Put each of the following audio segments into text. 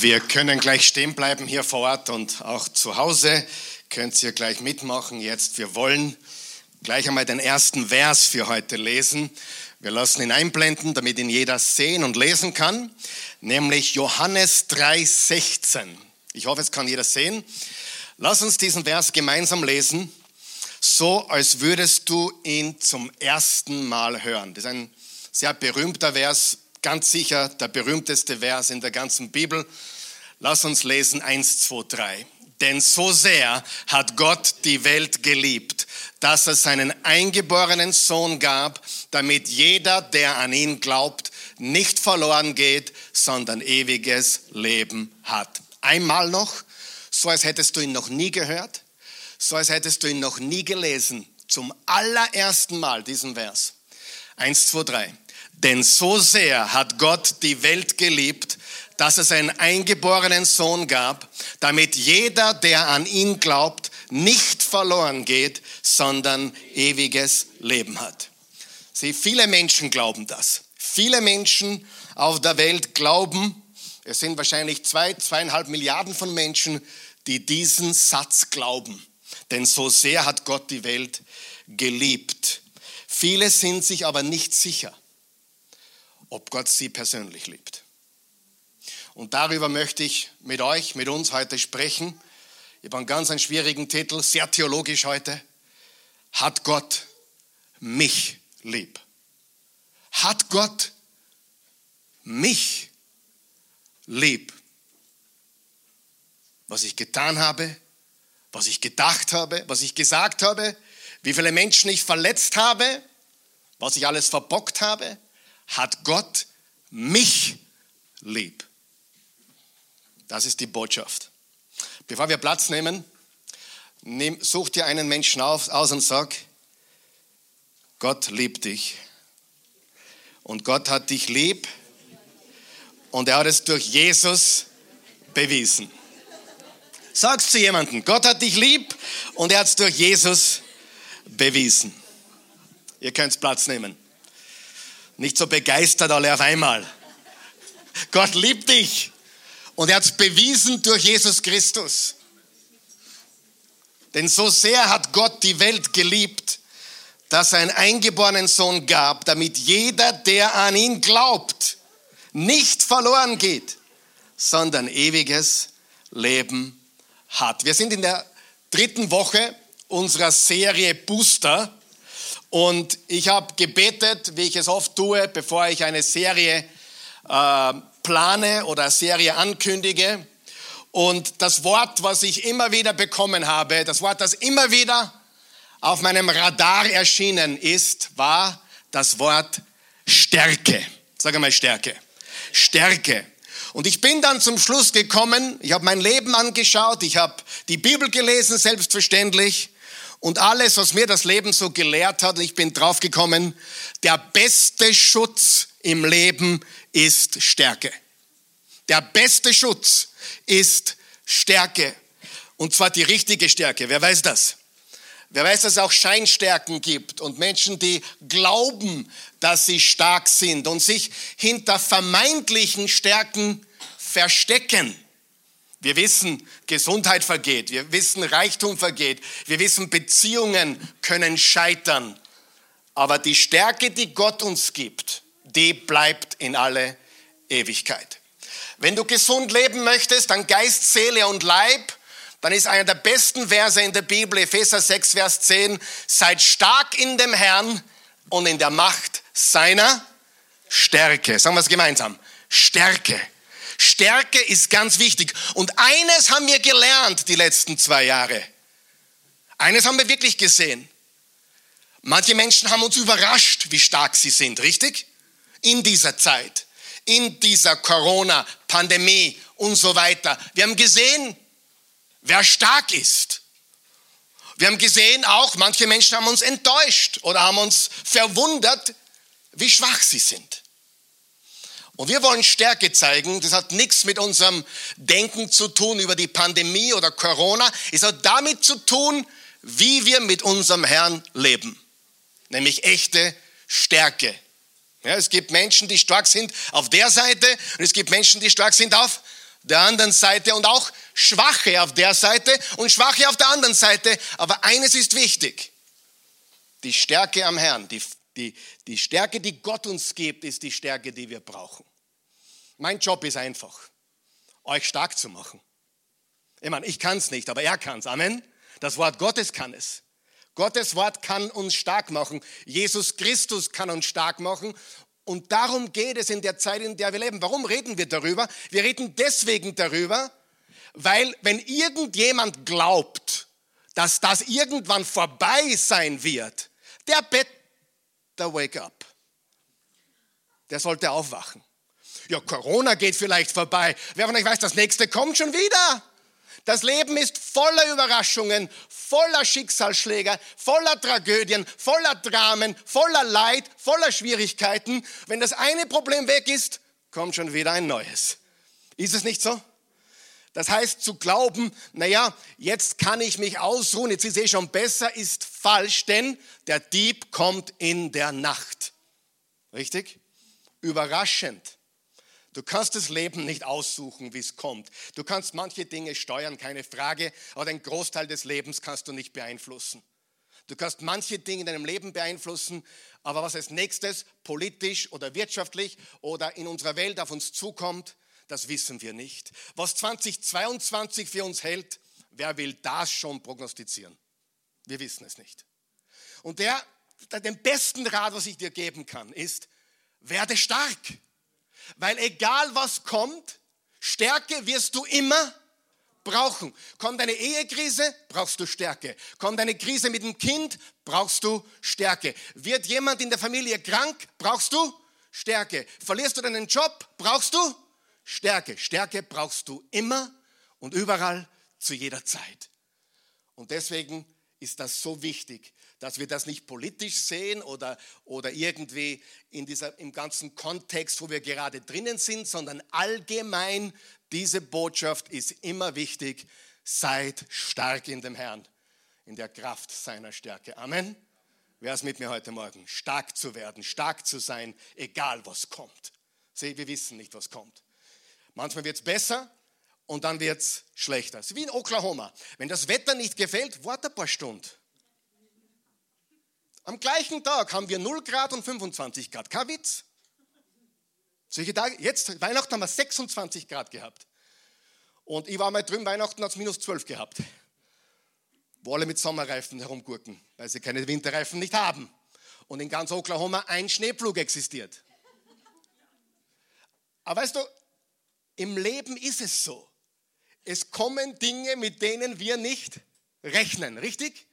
Wir können gleich stehen bleiben hier vor Ort und auch zu Hause könnt ihr gleich mitmachen jetzt. Wir wollen gleich einmal den ersten Vers für heute lesen. Wir lassen ihn einblenden, damit ihn jeder sehen und lesen kann, nämlich Johannes 3,16. Ich hoffe, es kann jeder sehen. Lass uns diesen Vers gemeinsam lesen, so als würdest du ihn zum ersten Mal hören. Das ist ein sehr berühmter Vers, ganz sicher der berühmteste Vers in der ganzen Bibel. Lass uns lesen 1, 2, 3. Denn so sehr hat Gott die Welt geliebt, dass er seinen eingeborenen Sohn gab, damit jeder, der an ihn glaubt, nicht verloren geht, sondern ewiges Leben hat. Einmal noch, so als hättest du ihn noch nie gehört, so als hättest du ihn noch nie gelesen, zum allerersten Mal diesen Vers. 1, 2, 3. Denn so sehr hat Gott die Welt geliebt, dass es einen eingeborenen Sohn gab, damit jeder, der an ihn glaubt, nicht verloren geht, sondern ewiges Leben hat. Sieh, viele Menschen glauben das. Viele Menschen auf der Welt glauben, es sind wahrscheinlich zwei, zweieinhalb Milliarden von Menschen, die diesen Satz glauben. Denn so sehr hat Gott die Welt geliebt. Viele sind sich aber nicht sicher ob Gott sie persönlich liebt. Und darüber möchte ich mit euch, mit uns heute sprechen. Ich habe einen ganz einen schwierigen Titel, sehr theologisch heute. Hat Gott mich lieb? Hat Gott mich lieb? Was ich getan habe, was ich gedacht habe, was ich gesagt habe, wie viele Menschen ich verletzt habe, was ich alles verbockt habe, hat Gott mich lieb. Das ist die Botschaft. Bevor wir Platz nehmen, nehm, such dir einen Menschen auf, aus und sag, Gott liebt dich. Und Gott hat dich lieb und er hat es durch Jesus bewiesen. Sag's zu jemandem, Gott hat dich lieb und er hat es durch Jesus bewiesen. Ihr könnt Platz nehmen. Nicht so begeistert alle auf einmal. Gott liebt dich und er hat es bewiesen durch Jesus Christus. Denn so sehr hat Gott die Welt geliebt, dass er einen eingeborenen Sohn gab, damit jeder, der an ihn glaubt, nicht verloren geht, sondern ewiges Leben hat. Wir sind in der dritten Woche unserer Serie Booster und ich habe gebetet, wie ich es oft tue, bevor ich eine Serie äh, plane oder Serie ankündige. Und das Wort, was ich immer wieder bekommen habe, das Wort, das immer wieder auf meinem Radar erschienen ist, war das Wort Stärke. Sag einmal Stärke. Stärke. Und ich bin dann zum Schluss gekommen, ich habe mein Leben angeschaut, ich habe die Bibel gelesen, selbstverständlich, und alles, was mir das Leben so gelehrt hat, ich bin draufgekommen, der beste Schutz im Leben ist Stärke. Der beste Schutz ist Stärke. Und zwar die richtige Stärke. Wer weiß das? Wer weiß, dass es auch Scheinstärken gibt und Menschen, die glauben, dass sie stark sind und sich hinter vermeintlichen Stärken verstecken. Wir wissen, Gesundheit vergeht. Wir wissen, Reichtum vergeht. Wir wissen, Beziehungen können scheitern. Aber die Stärke, die Gott uns gibt, die bleibt in alle Ewigkeit. Wenn du gesund leben möchtest, dann Geist, Seele und Leib, dann ist einer der besten Verse in der Bibel, Epheser 6, Vers 10, seid stark in dem Herrn und in der Macht seiner Stärke. Sagen wir es gemeinsam. Stärke. Stärke ist ganz wichtig. Und eines haben wir gelernt die letzten zwei Jahre. Eines haben wir wirklich gesehen. Manche Menschen haben uns überrascht, wie stark sie sind, richtig? In dieser Zeit, in dieser Corona-Pandemie und so weiter. Wir haben gesehen, wer stark ist. Wir haben gesehen auch, manche Menschen haben uns enttäuscht oder haben uns verwundert, wie schwach sie sind. Und wir wollen Stärke zeigen. Das hat nichts mit unserem Denken zu tun über die Pandemie oder Corona. Es hat damit zu tun, wie wir mit unserem Herrn leben. Nämlich echte Stärke. Ja, es gibt Menschen, die stark sind auf der Seite und es gibt Menschen, die stark sind auf der anderen Seite und auch Schwache auf der Seite und Schwache auf der anderen Seite. Aber eines ist wichtig. Die Stärke am Herrn, die, die, die Stärke, die Gott uns gibt, ist die Stärke, die wir brauchen. Mein Job ist einfach, euch stark zu machen. Ich meine, ich kann es nicht, aber er kann es. Amen. Das Wort Gottes kann es. Gottes Wort kann uns stark machen. Jesus Christus kann uns stark machen. Und darum geht es in der Zeit, in der wir leben. Warum reden wir darüber? Wir reden deswegen darüber, weil wenn irgendjemand glaubt, dass das irgendwann vorbei sein wird, der better wake up. Der sollte aufwachen. Ja, Corona geht vielleicht vorbei. Wer von euch weiß, das nächste kommt schon wieder. Das Leben ist voller Überraschungen, voller Schicksalsschläge, voller Tragödien, voller Dramen, voller Leid, voller Schwierigkeiten. Wenn das eine Problem weg ist, kommt schon wieder ein neues. Ist es nicht so? Das heißt, zu glauben, naja, jetzt kann ich mich ausruhen, jetzt ist eh schon besser, ist falsch, denn der Dieb kommt in der Nacht. Richtig? Überraschend. Du kannst das Leben nicht aussuchen, wie es kommt. Du kannst manche Dinge steuern, keine Frage, aber den Großteil des Lebens kannst du nicht beeinflussen. Du kannst manche Dinge in deinem Leben beeinflussen, aber was als nächstes politisch oder wirtschaftlich oder in unserer Welt auf uns zukommt, das wissen wir nicht. Was 2022 für uns hält, wer will das schon prognostizieren? Wir wissen es nicht. Und der, den besten Rat, was ich dir geben kann, ist, werde stark. Weil egal was kommt, Stärke wirst du immer brauchen. Kommt eine Ehekrise, brauchst du Stärke. Kommt eine Krise mit dem Kind, brauchst du Stärke. Wird jemand in der Familie krank, brauchst du Stärke. Verlierst du deinen Job, brauchst du Stärke. Stärke brauchst du immer und überall zu jeder Zeit. Und deswegen ist das so wichtig, dass wir das nicht politisch sehen oder, oder irgendwie in dieser, im ganzen Kontext, wo wir gerade drinnen sind, sondern allgemein diese Botschaft ist immer wichtig. Seid stark in dem Herrn, in der Kraft seiner Stärke. Amen. Wer ist mit mir heute Morgen? Stark zu werden, stark zu sein, egal was kommt. Seht, wir wissen nicht, was kommt. Manchmal wird es besser und dann wird es schlechter. Es ist wie in Oklahoma. Wenn das Wetter nicht gefällt, warte ein paar Stunden. Am gleichen Tag haben wir 0 Grad und 25 Grad. Kein Witz. Solche Tage, jetzt, Weihnachten haben wir 26 Grad gehabt. Und ich war mal drüben, Weihnachten hat es minus 12 gehabt. Wo alle mit Sommerreifen herumgurken, weil sie keine Winterreifen nicht haben. Und in ganz Oklahoma ein Schneepflug existiert. Aber weißt du, im Leben ist es so. Es kommen Dinge, mit denen wir nicht rechnen, richtig?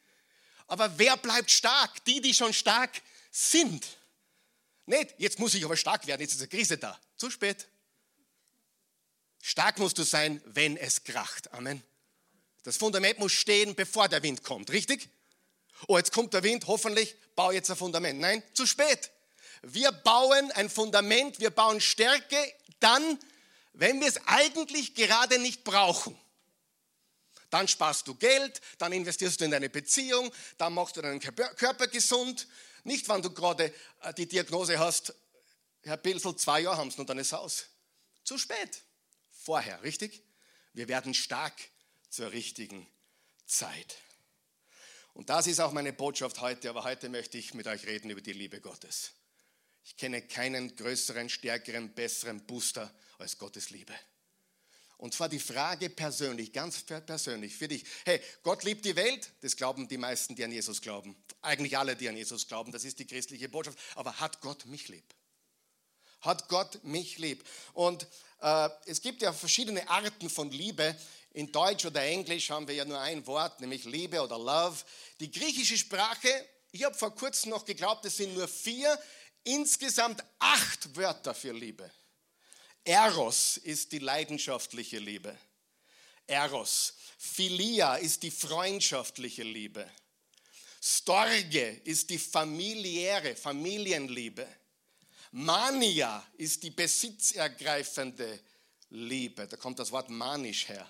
Aber wer bleibt stark? Die, die schon stark sind. Nicht, jetzt muss ich aber stark werden, jetzt ist eine Krise da. Zu spät. Stark musst du sein, wenn es kracht. Amen. Das Fundament muss stehen, bevor der Wind kommt, richtig? Oh, jetzt kommt der Wind, hoffentlich baue jetzt ein Fundament. Nein, zu spät. Wir bauen ein Fundament, wir bauen Stärke dann, wenn wir es eigentlich gerade nicht brauchen. Dann sparst du Geld, dann investierst du in deine Beziehung, dann machst du deinen Körper gesund. Nicht, wenn du gerade äh, die Diagnose hast, Herr Pilsel, zwei Jahre haben sie und dann ist aus. Zu spät. Vorher, richtig? Wir werden stark zur richtigen Zeit. Und das ist auch meine Botschaft heute, aber heute möchte ich mit euch reden über die Liebe Gottes. Ich kenne keinen größeren, stärkeren, besseren Booster als Gottes Liebe. Und zwar die Frage persönlich, ganz persönlich für dich. Hey, Gott liebt die Welt, das glauben die meisten, die an Jesus glauben. Eigentlich alle, die an Jesus glauben, das ist die christliche Botschaft. Aber hat Gott mich lieb? Hat Gott mich lieb? Und äh, es gibt ja verschiedene Arten von Liebe. In Deutsch oder Englisch haben wir ja nur ein Wort, nämlich Liebe oder Love. Die griechische Sprache, ich habe vor kurzem noch geglaubt, es sind nur vier, insgesamt acht Wörter für Liebe. Eros ist die leidenschaftliche Liebe. Eros. Philia ist die freundschaftliche Liebe. Storge ist die familiäre, Familienliebe. Mania ist die besitzergreifende Liebe. Da kommt das Wort manisch her.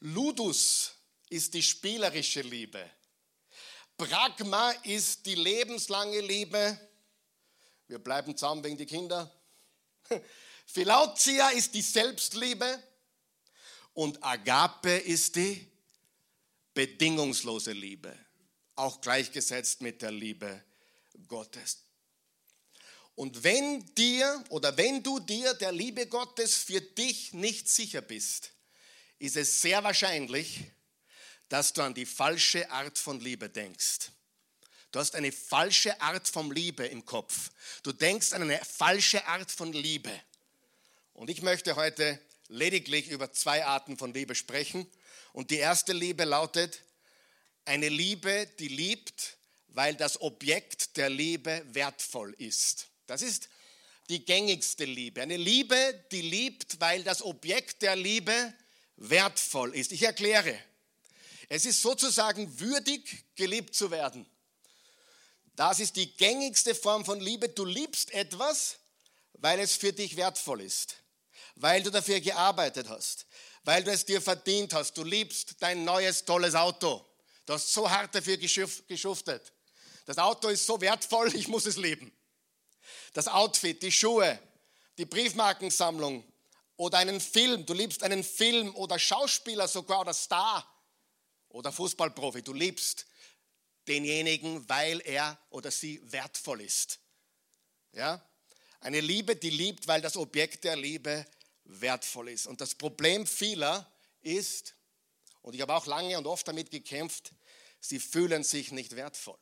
Ludus ist die spielerische Liebe. Pragma ist die lebenslange Liebe. Wir bleiben zusammen wegen die Kinder. Philautia ist die Selbstliebe und Agape ist die bedingungslose Liebe, auch gleichgesetzt mit der Liebe Gottes. Und wenn dir oder wenn du dir der Liebe Gottes für dich nicht sicher bist, ist es sehr wahrscheinlich, dass du an die falsche Art von Liebe denkst. Du hast eine falsche Art von Liebe im Kopf. Du denkst an eine falsche Art von Liebe. Und ich möchte heute lediglich über zwei Arten von Liebe sprechen. Und die erste Liebe lautet eine Liebe, die liebt, weil das Objekt der Liebe wertvoll ist. Das ist die gängigste Liebe. Eine Liebe, die liebt, weil das Objekt der Liebe wertvoll ist. Ich erkläre. Es ist sozusagen würdig, geliebt zu werden. Das ist die gängigste Form von Liebe. Du liebst etwas, weil es für dich wertvoll ist, weil du dafür gearbeitet hast, weil du es dir verdient hast. Du liebst dein neues, tolles Auto. Du hast so hart dafür geschuftet. Das Auto ist so wertvoll, ich muss es lieben. Das Outfit, die Schuhe, die Briefmarkensammlung oder einen Film. Du liebst einen Film oder Schauspieler sogar oder Star oder Fußballprofi. Du liebst denjenigen, weil er oder sie wertvoll ist. Ja? Eine Liebe, die liebt, weil das Objekt der Liebe wertvoll ist. Und das Problem vieler ist, und ich habe auch lange und oft damit gekämpft, sie fühlen sich nicht wertvoll.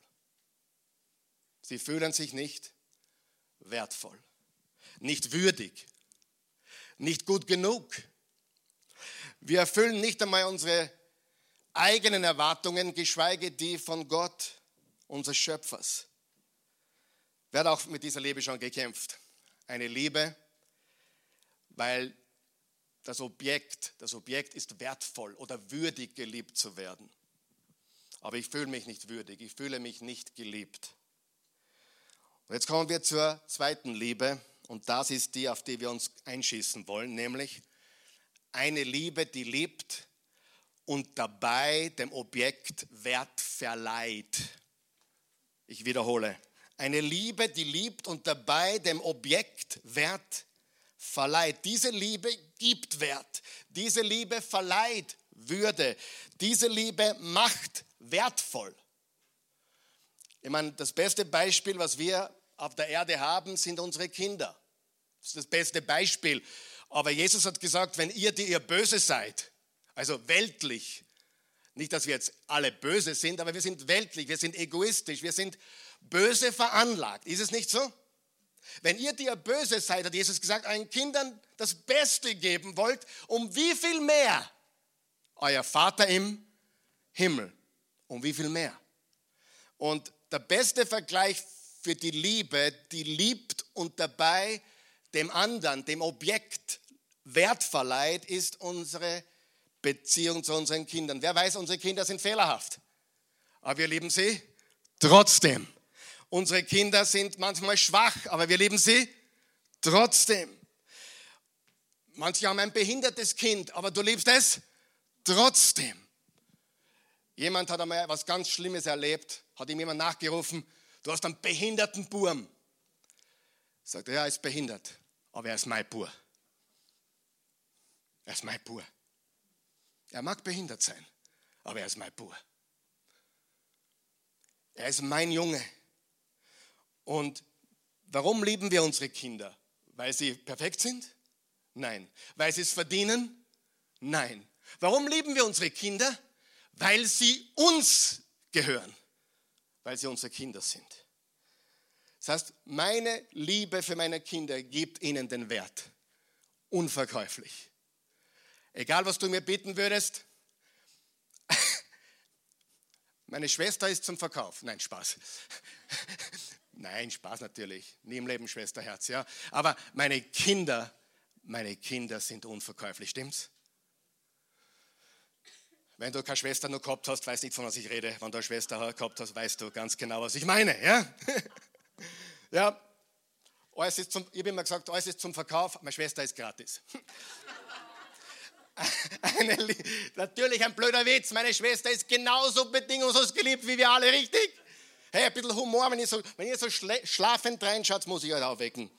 Sie fühlen sich nicht wertvoll, nicht würdig, nicht gut genug. Wir erfüllen nicht einmal unsere eigenen Erwartungen, geschweige die von Gott, unseres Schöpfers. Wer hat auch mit dieser Liebe schon gekämpft? Eine Liebe, weil das Objekt, das Objekt ist wertvoll oder würdig geliebt zu werden. Aber ich fühle mich nicht würdig, ich fühle mich nicht geliebt. Und jetzt kommen wir zur zweiten Liebe und das ist die, auf die wir uns einschießen wollen, nämlich eine Liebe, die liebt, und dabei dem Objekt Wert verleiht. Ich wiederhole, eine Liebe, die liebt und dabei dem Objekt Wert verleiht. Diese Liebe gibt Wert. Diese Liebe verleiht Würde. Diese Liebe macht wertvoll. Ich meine, das beste Beispiel, was wir auf der Erde haben, sind unsere Kinder. Das ist das beste Beispiel. Aber Jesus hat gesagt, wenn ihr, die ihr böse seid, also weltlich. Nicht, dass wir jetzt alle böse sind, aber wir sind weltlich, wir sind egoistisch, wir sind böse veranlagt. Ist es nicht so? Wenn ihr, die ihr böse seid, hat Jesus gesagt, euren Kindern das Beste geben wollt, um wie viel mehr? Euer Vater im Himmel. Um wie viel mehr? Und der beste Vergleich für die Liebe, die liebt und dabei dem anderen, dem Objekt Wert verleiht, ist unsere Beziehung zu unseren Kindern. Wer weiß, unsere Kinder sind fehlerhaft, aber wir lieben sie trotzdem. Unsere Kinder sind manchmal schwach, aber wir lieben sie trotzdem. Manche haben ein behindertes Kind, aber du liebst es trotzdem. Jemand hat einmal was ganz Schlimmes erlebt, hat ihm jemand nachgerufen, du hast einen behinderten Burm. Sagt er, er ist behindert, aber er ist mein Bur. Er ist mein Bur. Er mag behindert sein, aber er ist mein Bub. Er ist mein Junge. Und warum lieben wir unsere Kinder? Weil sie perfekt sind? Nein. Weil sie es verdienen? Nein. Warum lieben wir unsere Kinder? Weil sie uns gehören. Weil sie unsere Kinder sind. Das heißt, meine Liebe für meine Kinder gibt ihnen den Wert. Unverkäuflich. Egal, was du mir bitten würdest. Meine Schwester ist zum Verkauf. Nein, Spaß. Nein, Spaß natürlich. Nie im Leben Schwesterherz, ja. Aber meine Kinder, meine Kinder sind unverkäuflich, stimmt's? Wenn du keine Schwester nur gehabt hast, weißt nicht, von was ich rede. Wenn du eine Schwester gehabt hast, weißt du ganz genau, was ich meine, ja? ja. Alles ist zum, ich habe immer gesagt, alles ist zum Verkauf, meine Schwester ist gratis. Eine, natürlich ein blöder Witz. Meine Schwester ist genauso bedingungslos geliebt wie wir alle, richtig? Hey, ein bisschen Humor, wenn ihr so, wenn ihr so schlafend reinschaut, muss ich euch aufwecken.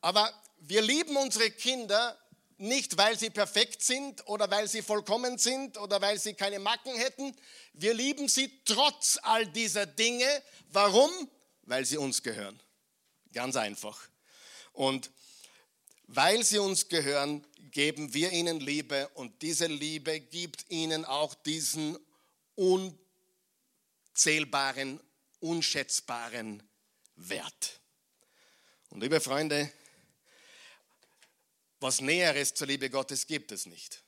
Aber wir lieben unsere Kinder nicht, weil sie perfekt sind oder weil sie vollkommen sind oder weil sie keine Macken hätten. Wir lieben sie trotz all dieser Dinge. Warum? Weil sie uns gehören. Ganz einfach. Und weil sie uns gehören, geben wir ihnen Liebe und diese Liebe gibt ihnen auch diesen unzählbaren, unschätzbaren Wert. Und liebe Freunde, was Näheres zur Liebe Gottes gibt es nicht.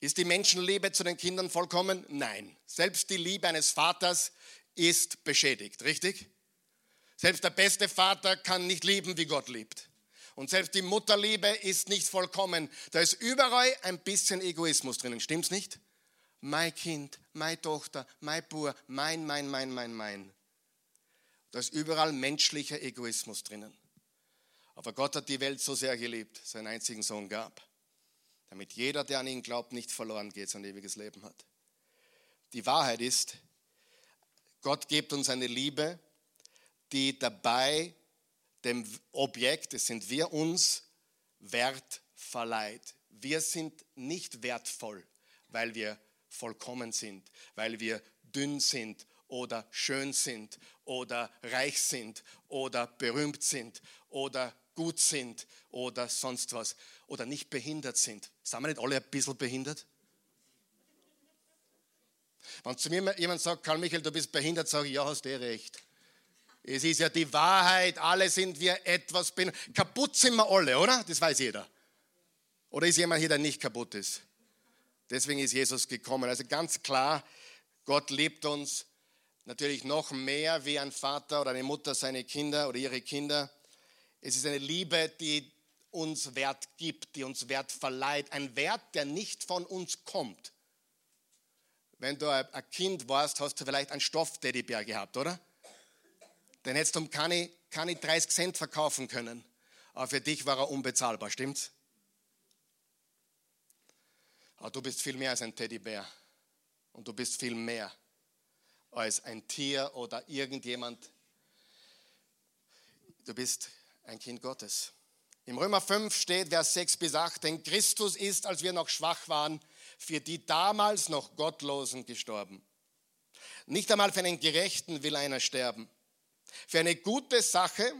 Ist die Menschenliebe zu den Kindern vollkommen? Nein. Selbst die Liebe eines Vaters ist beschädigt, richtig? Selbst der beste Vater kann nicht lieben, wie Gott liebt. Und selbst die Mutterliebe ist nicht vollkommen. Da ist überall ein bisschen Egoismus drinnen, stimmt's nicht? Mein Kind, meine Tochter, mein Bub, mein, mein, mein, mein, mein. Da ist überall menschlicher Egoismus drinnen. Aber Gott hat die Welt so sehr geliebt, seinen einzigen Sohn gab, damit jeder, der an ihn glaubt, nicht verloren geht, sein ewiges Leben hat. Die Wahrheit ist, Gott gibt uns eine Liebe, die dabei dem Objekt, das sind wir uns, Wert verleiht. Wir sind nicht wertvoll, weil wir vollkommen sind, weil wir dünn sind oder schön sind oder reich sind oder berühmt sind oder gut sind oder sonst was oder nicht behindert sind. Sind wir nicht alle ein bisschen behindert? Wenn zu mir jemand sagt, Karl Michael, du bist behindert, sage ich, ja, hast du eh recht. Es ist ja die Wahrheit, alle sind wir etwas behindert. Kaputt sind wir alle, oder? Das weiß jeder. Oder ist jemand hier, der nicht kaputt ist? Deswegen ist Jesus gekommen. Also ganz klar, Gott liebt uns natürlich noch mehr wie ein Vater oder eine Mutter seine Kinder oder ihre Kinder. Es ist eine Liebe, die uns Wert gibt, die uns Wert verleiht. Ein Wert, der nicht von uns kommt. Wenn du ein Kind warst, hast du vielleicht einen Stoffteddybär gehabt, oder? Den hättest du um keine, keine 30 Cent verkaufen können. Aber für dich war er unbezahlbar, stimmt's? Aber du bist viel mehr als ein Teddybär. Und du bist viel mehr als ein Tier oder irgendjemand. Du bist ein Kind Gottes. Im Römer 5 steht Vers 6 bis 8, denn Christus ist, als wir noch schwach waren, für die damals noch Gottlosen gestorben. Nicht einmal für einen Gerechten will einer sterben. Für eine gute Sache,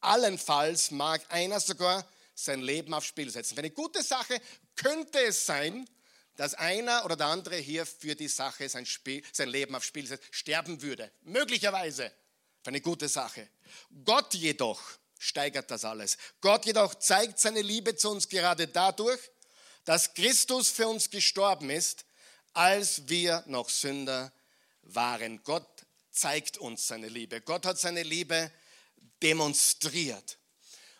allenfalls mag einer sogar sein Leben aufs Spiel setzen. Für eine gute Sache könnte es sein, dass einer oder der andere hier für die Sache sein, Spiel, sein Leben aufs Spiel setzt, sterben würde. Möglicherweise für eine gute Sache. Gott jedoch steigert das alles. Gott jedoch zeigt seine Liebe zu uns gerade dadurch, dass Christus für uns gestorben ist, als wir noch Sünder waren. Gott zeigt uns seine Liebe. Gott hat seine Liebe demonstriert.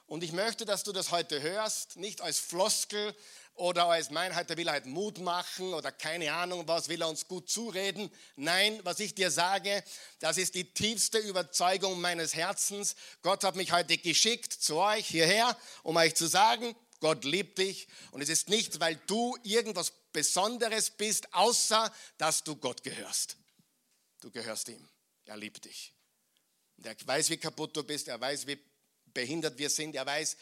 Und ich möchte, dass du das heute hörst, nicht als Floskel oder als Meinheit, der will halt Mut machen oder keine Ahnung was, will er uns gut zureden. Nein, was ich dir sage, das ist die tiefste Überzeugung meines Herzens. Gott hat mich heute geschickt zu euch hierher, um euch zu sagen, Gott liebt dich und es ist nicht, weil du irgendwas Besonderes bist, außer dass du Gott gehörst. Du gehörst ihm. Er liebt dich. Und er weiß, wie kaputt du bist, er weiß, wie behindert wir sind, er weiß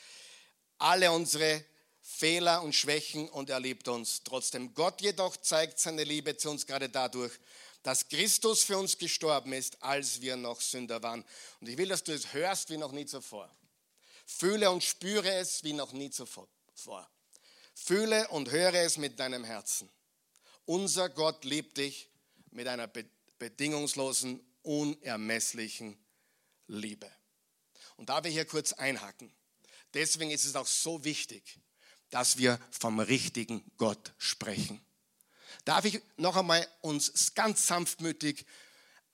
alle unsere Fehler und Schwächen und er liebt uns trotzdem. Gott jedoch zeigt seine Liebe zu uns gerade dadurch, dass Christus für uns gestorben ist, als wir noch Sünder waren. Und ich will, dass du es hörst wie noch nie zuvor. Fühle und spüre es wie noch nie zuvor. Fühle und höre es mit deinem Herzen. Unser Gott liebt dich mit einer bedingungslosen, unermesslichen Liebe. Und da wir hier kurz einhaken, deswegen ist es auch so wichtig, dass wir vom richtigen Gott sprechen. Darf ich noch einmal uns ganz sanftmütig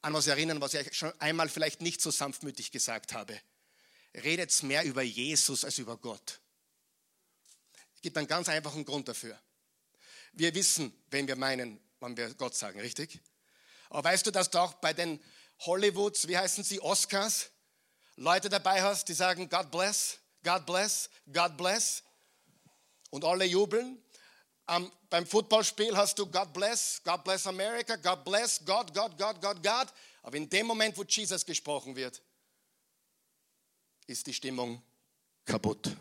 an was erinnern, was ich schon einmal vielleicht nicht so sanftmütig gesagt habe. Redet mehr über Jesus als über Gott. Es gibt einen ganz einfachen Grund dafür. Wir wissen, wenn wir meinen, wann wir Gott sagen, richtig? Aber weißt du, dass du auch bei den Hollywoods, wie heißen sie, Oscars, Leute dabei hast, die sagen, God bless, God bless, God bless und alle jubeln. Um, beim Footballspiel hast du God bless, God bless America, God bless, God, God, God, God, God. Aber in dem Moment, wo Jesus gesprochen wird, ist die Stimmung kaputt.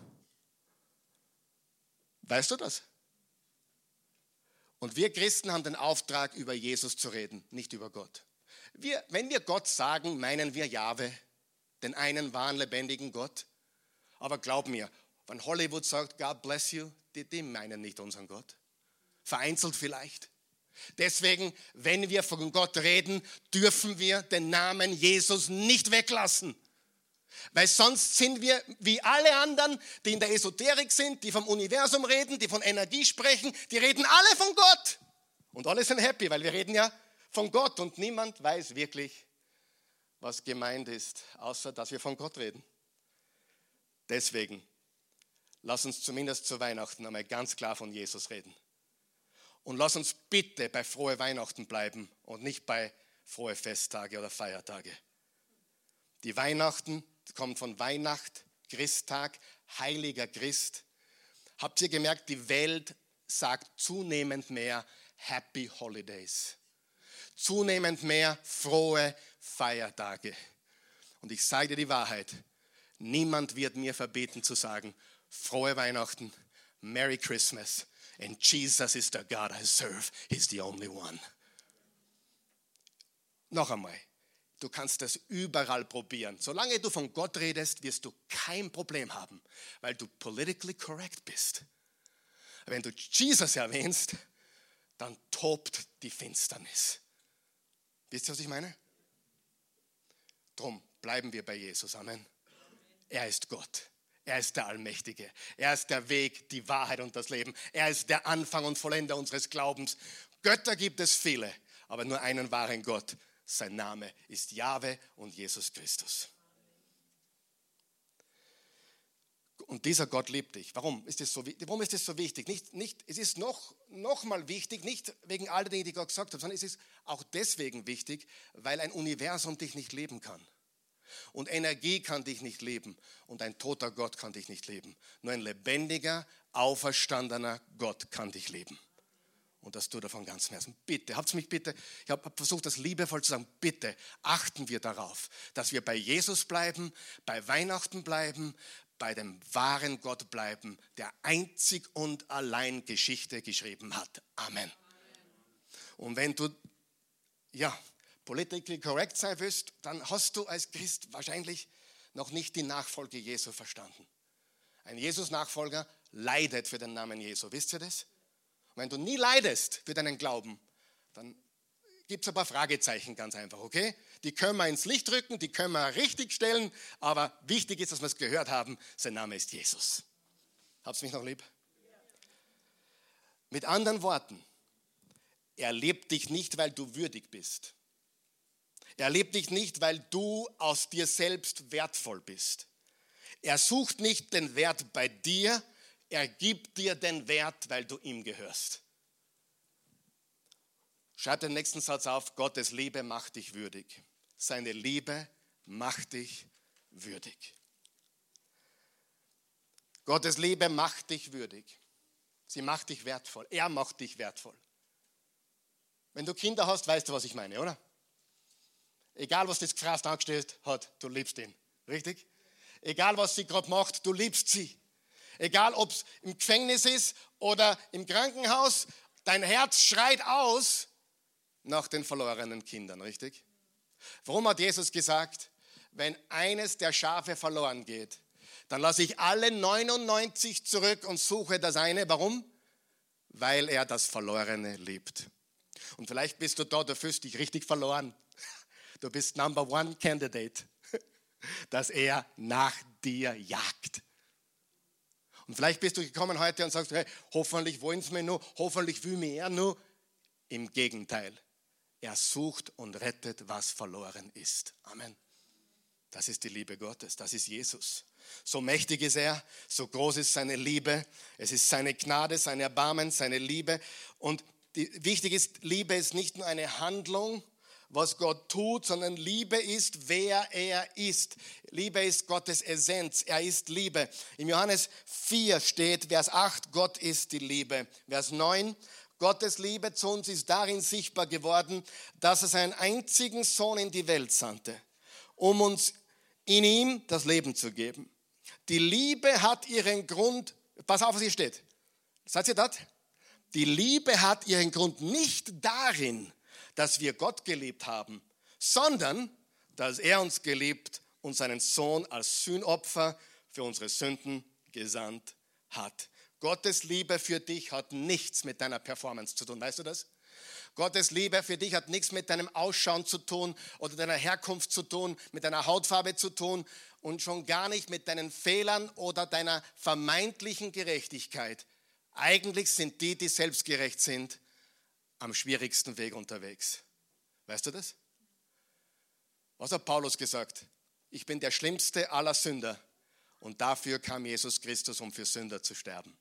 Weißt du das? Und wir Christen haben den Auftrag, über Jesus zu reden, nicht über Gott. Wir, wenn wir Gott sagen, meinen wir Jahwe, den einen wahren, lebendigen Gott. Aber glaub mir, wenn Hollywood sagt, God bless you, die, die meinen nicht unseren Gott. Vereinzelt vielleicht. Deswegen, wenn wir von Gott reden, dürfen wir den Namen Jesus nicht weglassen. Weil sonst sind wir wie alle anderen, die in der Esoterik sind, die vom Universum reden, die von Energie sprechen, die reden alle von Gott. Und alle sind happy, weil wir reden ja von Gott und niemand weiß wirklich, was gemeint ist, außer dass wir von Gott reden. Deswegen, lass uns zumindest zu Weihnachten einmal ganz klar von Jesus reden. Und lass uns bitte bei frohe Weihnachten bleiben und nicht bei frohe Festtage oder Feiertage. Die Weihnachten kommt von Weihnacht, Christtag, heiliger Christ. Habt ihr gemerkt, die Welt sagt zunehmend mehr Happy Holidays. Zunehmend mehr frohe Feiertage. Und ich sage dir die Wahrheit, niemand wird mir verbieten zu sagen, frohe Weihnachten, Merry Christmas, and Jesus is the God I serve, He's the only one. Noch einmal, Du kannst das überall probieren. Solange du von Gott redest, wirst du kein Problem haben, weil du politically correct bist. Wenn du Jesus erwähnst, dann tobt die Finsternis. Wisst ihr, was ich meine? Drum bleiben wir bei Jesus. Amen. Er ist Gott. Er ist der Allmächtige. Er ist der Weg, die Wahrheit und das Leben. Er ist der Anfang und Vollender unseres Glaubens. Götter gibt es viele, aber nur einen wahren Gott. Sein Name ist Jahwe und Jesus Christus. Und dieser Gott liebt dich. Warum ist das so, so wichtig? Nicht, nicht, es ist noch, noch mal wichtig, nicht wegen all der Dinge, die Gott gesagt hat, sondern es ist auch deswegen wichtig, weil ein Universum dich nicht leben kann. Und Energie kann dich nicht leben. Und ein toter Gott kann dich nicht leben. Nur ein lebendiger, auferstandener Gott kann dich leben. Und das tut er von ganzem Herzen. Bitte, habt mich bitte, ich habe versucht, das liebevoll zu sagen, bitte achten wir darauf, dass wir bei Jesus bleiben, bei Weihnachten bleiben, bei dem wahren Gott bleiben, der einzig und allein Geschichte geschrieben hat. Amen. Und wenn du, ja, politically correct sein willst, dann hast du als Christ wahrscheinlich noch nicht die Nachfolge Jesu verstanden. Ein Jesus-Nachfolger leidet für den Namen Jesu. Wisst ihr das? wenn du nie leidest für deinen Glauben, dann gibt es ein paar Fragezeichen ganz einfach, okay? Die können wir ins Licht drücken, die können wir richtig stellen, aber wichtig ist, dass wir es gehört haben, sein Name ist Jesus. Habt ihr mich noch lieb? Mit anderen Worten, er lebt dich nicht, weil du würdig bist. Er lebt dich nicht, weil du aus dir selbst wertvoll bist. Er sucht nicht den Wert bei dir, er gibt dir den Wert, weil du ihm gehörst. Schreib den nächsten Satz auf. Gottes Liebe macht dich würdig. Seine Liebe macht dich würdig. Gottes Liebe macht dich würdig. Sie macht dich wertvoll. Er macht dich wertvoll. Wenn du Kinder hast, weißt du, was ich meine, oder? Egal, was das Gefraß angestellt hat, du liebst ihn. Richtig? Egal, was sie gerade macht, du liebst sie. Egal, ob es im Gefängnis ist oder im Krankenhaus, dein Herz schreit aus nach den verlorenen Kindern, richtig? Warum hat Jesus gesagt, wenn eines der Schafe verloren geht, dann lasse ich alle 99 zurück und suche das eine. Warum? Weil er das Verlorene liebt. Und vielleicht bist du da, du fühlst dich richtig verloren. Du bist Number One Candidate, dass er nach dir jagt. Und vielleicht bist du gekommen heute und sagst, hey, hoffentlich wollen sie mir nur, hoffentlich will mir er nur. Im Gegenteil, er sucht und rettet, was verloren ist. Amen. Das ist die Liebe Gottes, das ist Jesus. So mächtig ist er, so groß ist seine Liebe. Es ist seine Gnade, sein Erbarmen, seine Liebe. Und die, wichtig ist, Liebe ist nicht nur eine Handlung, was Gott tut, sondern Liebe ist, wer er ist. Liebe ist Gottes Essenz. Er ist Liebe. Im Johannes 4 steht, Vers 8, Gott ist die Liebe. Vers 9, Gottes Liebe zu uns ist darin sichtbar geworden, dass er seinen einzigen Sohn in die Welt sandte, um uns in ihm das Leben zu geben. Die Liebe hat ihren Grund, pass auf, was hier steht. Seid ihr dort? Die Liebe hat ihren Grund nicht darin, dass wir Gott geliebt haben, sondern dass er uns geliebt und seinen Sohn als Sühnopfer für unsere Sünden gesandt hat. Gottes Liebe für dich hat nichts mit deiner Performance zu tun, weißt du das? Gottes Liebe für dich hat nichts mit deinem Ausschauen zu tun oder deiner Herkunft zu tun, mit deiner Hautfarbe zu tun und schon gar nicht mit deinen Fehlern oder deiner vermeintlichen Gerechtigkeit. Eigentlich sind die, die selbstgerecht sind, am schwierigsten Weg unterwegs. Weißt du das? Was hat Paulus gesagt? Ich bin der schlimmste aller Sünder und dafür kam Jesus Christus, um für Sünder zu sterben.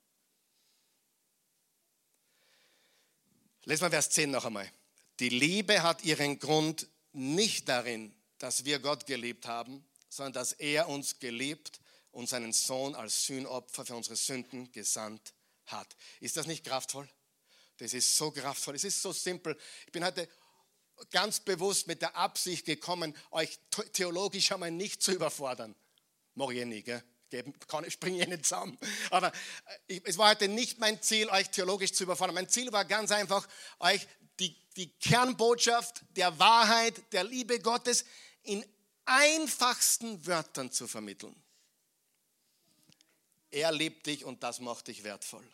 Lesen wir Vers 10 noch einmal. Die Liebe hat ihren Grund nicht darin, dass wir Gott geliebt haben, sondern dass er uns geliebt und seinen Sohn als Sühnopfer für unsere Sünden gesandt hat. Ist das nicht kraftvoll? Das ist so kraftvoll, es ist so simpel. Ich bin heute ganz bewusst mit der Absicht gekommen, euch theologisch einmal nicht zu überfordern. Mach ich nie, gell? kann, springe ich nicht zusammen. Aber äh, es war heute nicht mein Ziel, euch theologisch zu überfordern. Mein Ziel war ganz einfach, euch die, die Kernbotschaft der Wahrheit, der Liebe Gottes in einfachsten Wörtern zu vermitteln. Er liebt dich und das macht dich wertvoll.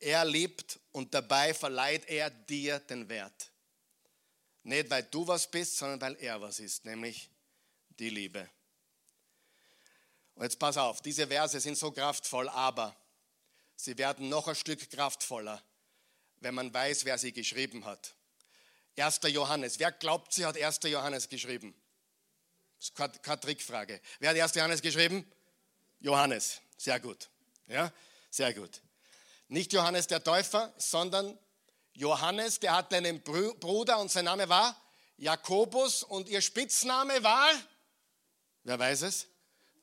Er liebt und dabei verleiht er dir den Wert. Nicht weil du was bist, sondern weil er was ist, nämlich die Liebe. Und jetzt pass auf, diese Verse sind so kraftvoll, aber sie werden noch ein Stück kraftvoller, wenn man weiß, wer sie geschrieben hat. 1. Johannes. Wer glaubt, sie hat 1. Johannes geschrieben? Das ist keine, Trickfrage. Wer hat 1. Johannes geschrieben? Johannes. Sehr gut. Ja, sehr gut. Nicht Johannes der Täufer, sondern Johannes, der hatte einen Bruder und sein Name war Jakobus und ihr Spitzname war, wer weiß es?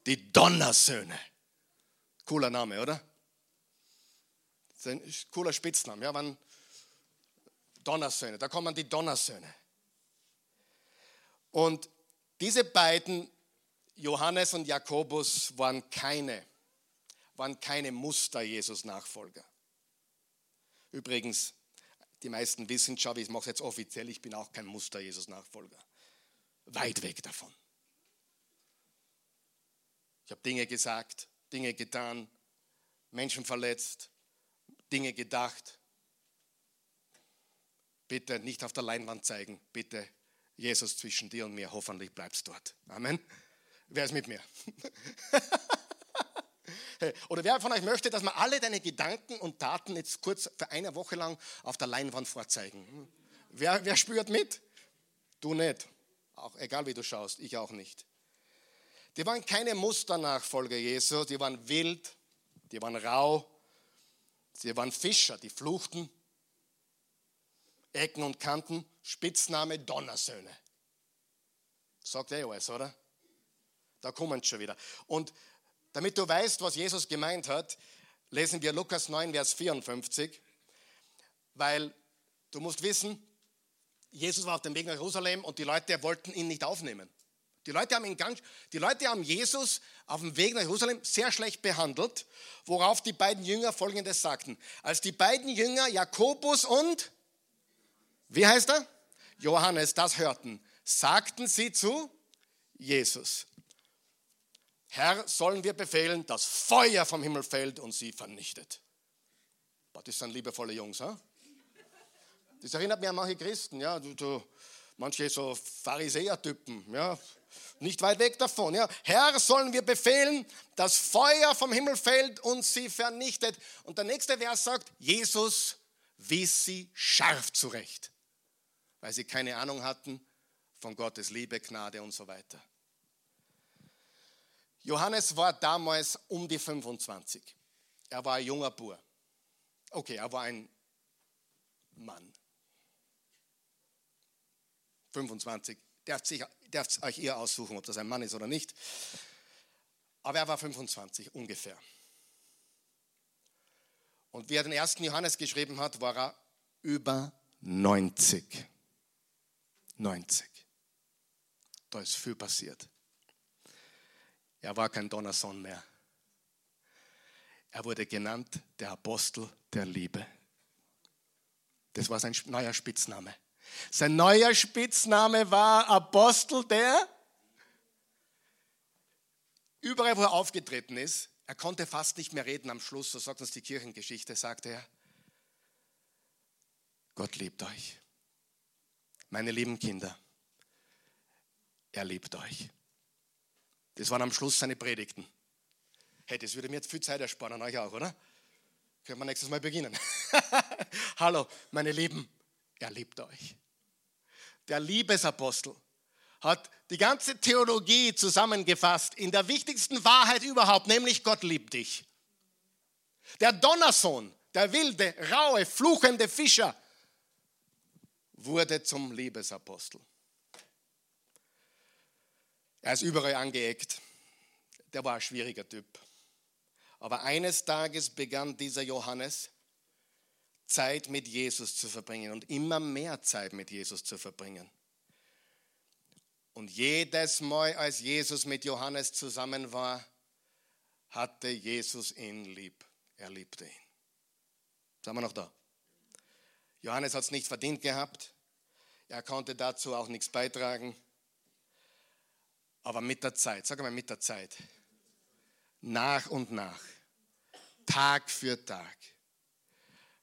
Die Donnersöhne. Cooler Name, oder? Cooler Spitzname, ja, waren Donnersöhne, da kommen die Donnersöhne. Und diese beiden, Johannes und Jakobus, waren keine, waren keine Muster-Jesus-Nachfolger. Übrigens, die meisten wissen schon, ich mache es jetzt offiziell, ich bin auch kein Muster-Jesus-Nachfolger. Weit weg davon. Ich habe Dinge gesagt, Dinge getan, Menschen verletzt, Dinge gedacht. Bitte nicht auf der Leinwand zeigen. Bitte Jesus zwischen dir und mir. Hoffentlich bleibst dort. Amen. Wer ist mit mir? Oder wer von euch möchte, dass wir alle deine Gedanken und Taten jetzt kurz für eine Woche lang auf der Leinwand vorzeigen? Wer, wer spürt mit? Du nicht. Auch egal wie du schaust, ich auch nicht. Die waren keine Musternachfolger Jesu, die waren wild, die waren rau, sie waren Fischer, die fluchten, Ecken und Kanten, Spitzname Donnersöhne. Sagt eh alles, oder? Da kommen sie schon wieder. Und damit du weißt, was Jesus gemeint hat, lesen wir Lukas 9, Vers 54, weil du musst wissen, Jesus war auf dem Weg nach Jerusalem und die Leute wollten ihn nicht aufnehmen. Die Leute haben ihn ganz, die Leute haben Jesus auf dem Weg nach Jerusalem sehr schlecht behandelt, worauf die beiden Jünger Folgendes sagten. Als die beiden Jünger Jakobus und, wie heißt er? Johannes das hörten, sagten sie zu Jesus, Herr, sollen wir befehlen, dass Feuer vom Himmel fällt und sie vernichtet. Das sind liebevolle Jungs, ha? Das erinnert mich an manche Christen, ja, du, du, manche so Pharisäer-Typen, ja, nicht weit weg davon. Ja. Herr, sollen wir befehlen, dass Feuer vom Himmel fällt und sie vernichtet. Und der nächste Vers sagt, Jesus wies sie scharf zurecht, weil sie keine Ahnung hatten von Gottes Liebe, Gnade und so weiter. Johannes war damals um die 25. Er war ein junger Bur. Okay, er war ein Mann. 25. Dürft sich euch ihr aussuchen, ob das ein Mann ist oder nicht. Aber er war 25 ungefähr. Und wie er den ersten Johannes geschrieben hat, war er über 90. 90. Da ist viel passiert. Er war kein Donnerson mehr. Er wurde genannt der Apostel der Liebe. Das war sein neuer Spitzname. Sein neuer Spitzname war Apostel der. Überall, wo er aufgetreten ist, er konnte fast nicht mehr reden am Schluss, so sagt uns die Kirchengeschichte, sagte er, Gott liebt euch. Meine lieben Kinder, er liebt euch. Das waren am Schluss seine Predigten. Hey, das würde mir jetzt viel Zeit ersparen, euch auch, oder? Können wir nächstes Mal beginnen. Hallo, meine Lieben, er liebt euch. Der Liebesapostel hat die ganze Theologie zusammengefasst in der wichtigsten Wahrheit überhaupt, nämlich Gott liebt dich. Der Donnersohn, der wilde, raue, fluchende Fischer, wurde zum Liebesapostel. Er ist überall angeeckt. Der war ein schwieriger Typ. Aber eines Tages begann dieser Johannes Zeit mit Jesus zu verbringen und immer mehr Zeit mit Jesus zu verbringen. Und jedes Mal, als Jesus mit Johannes zusammen war, hatte Jesus ihn lieb. Er liebte ihn. Sind wir noch da? Johannes hat es nicht verdient gehabt. Er konnte dazu auch nichts beitragen. Aber mit der Zeit, sag mal mit der Zeit, nach und nach Tag für Tag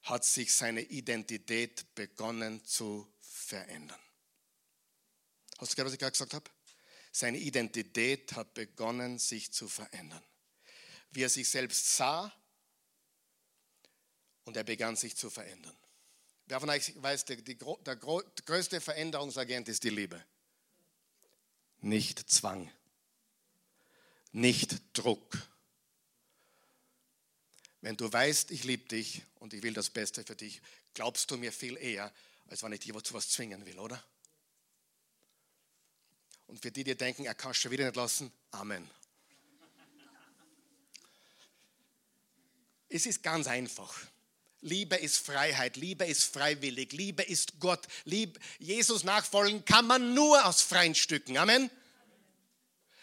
hat sich seine Identität begonnen zu verändern. Hast du gehört, was ich gerade gesagt habe? Seine Identität hat begonnen, sich zu verändern. Wie er sich selbst sah und er begann sich zu verändern. Wer von euch weiß, der, der größte Veränderungsagent ist die Liebe. Nicht Zwang, nicht Druck, wenn du weißt, ich liebe dich und ich will das Beste für dich, glaubst du mir viel eher, als wenn ich dich zu was zwingen will, oder? Und für die, die denken, er kann es schon wieder nicht lassen, Amen. Es ist ganz einfach. Liebe ist Freiheit, Liebe ist freiwillig, Liebe ist Gott. Lieb, Jesus nachfolgen kann man nur aus freien Stücken. Amen.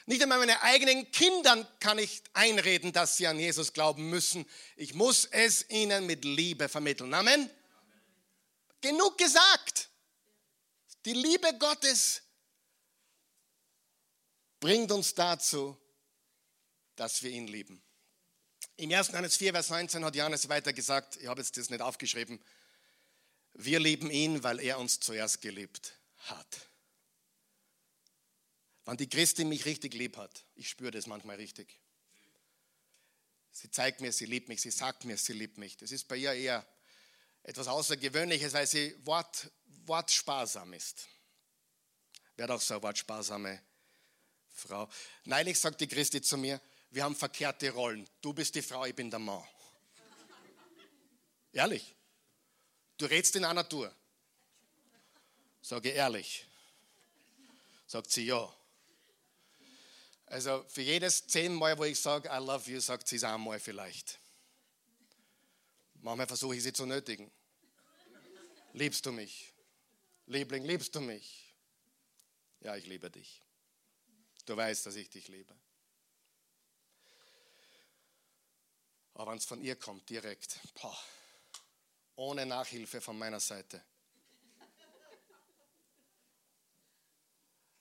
Nicht einmal meine eigenen Kindern kann ich einreden, dass sie an Jesus glauben müssen. Ich muss es ihnen mit Liebe vermitteln. Amen. Amen. Genug gesagt. Die Liebe Gottes bringt uns dazu, dass wir ihn lieben. Im 1. Johannes 4, Vers 19 hat Johannes weiter gesagt, ich habe jetzt das nicht aufgeschrieben, wir lieben ihn, weil er uns zuerst geliebt hat. Wenn die Christin mich richtig lieb hat, ich spüre das manchmal richtig. Sie zeigt mir, sie liebt mich, sie sagt mir, sie liebt mich. Das ist bei ihr eher etwas Außergewöhnliches, weil sie wort, wortsparsam ist. Hat auch so eine wortsparsame Frau? Neulich sagt die Christi zu mir, wir haben verkehrte Rollen. Du bist die Frau, ich bin der Mann. Ehrlich. Du redst in einer Tour. Sage ehrlich. Sagt sie ja. Also für jedes zehnmal, wo ich sage, I love you, sagt sie es einmal vielleicht. Manchmal versuche ich sie zu nötigen. Liebst du mich? Liebling, liebst du mich? Ja, ich liebe dich. Du weißt, dass ich dich liebe. Aber wenn es von ihr kommt, direkt, boah, ohne Nachhilfe von meiner Seite,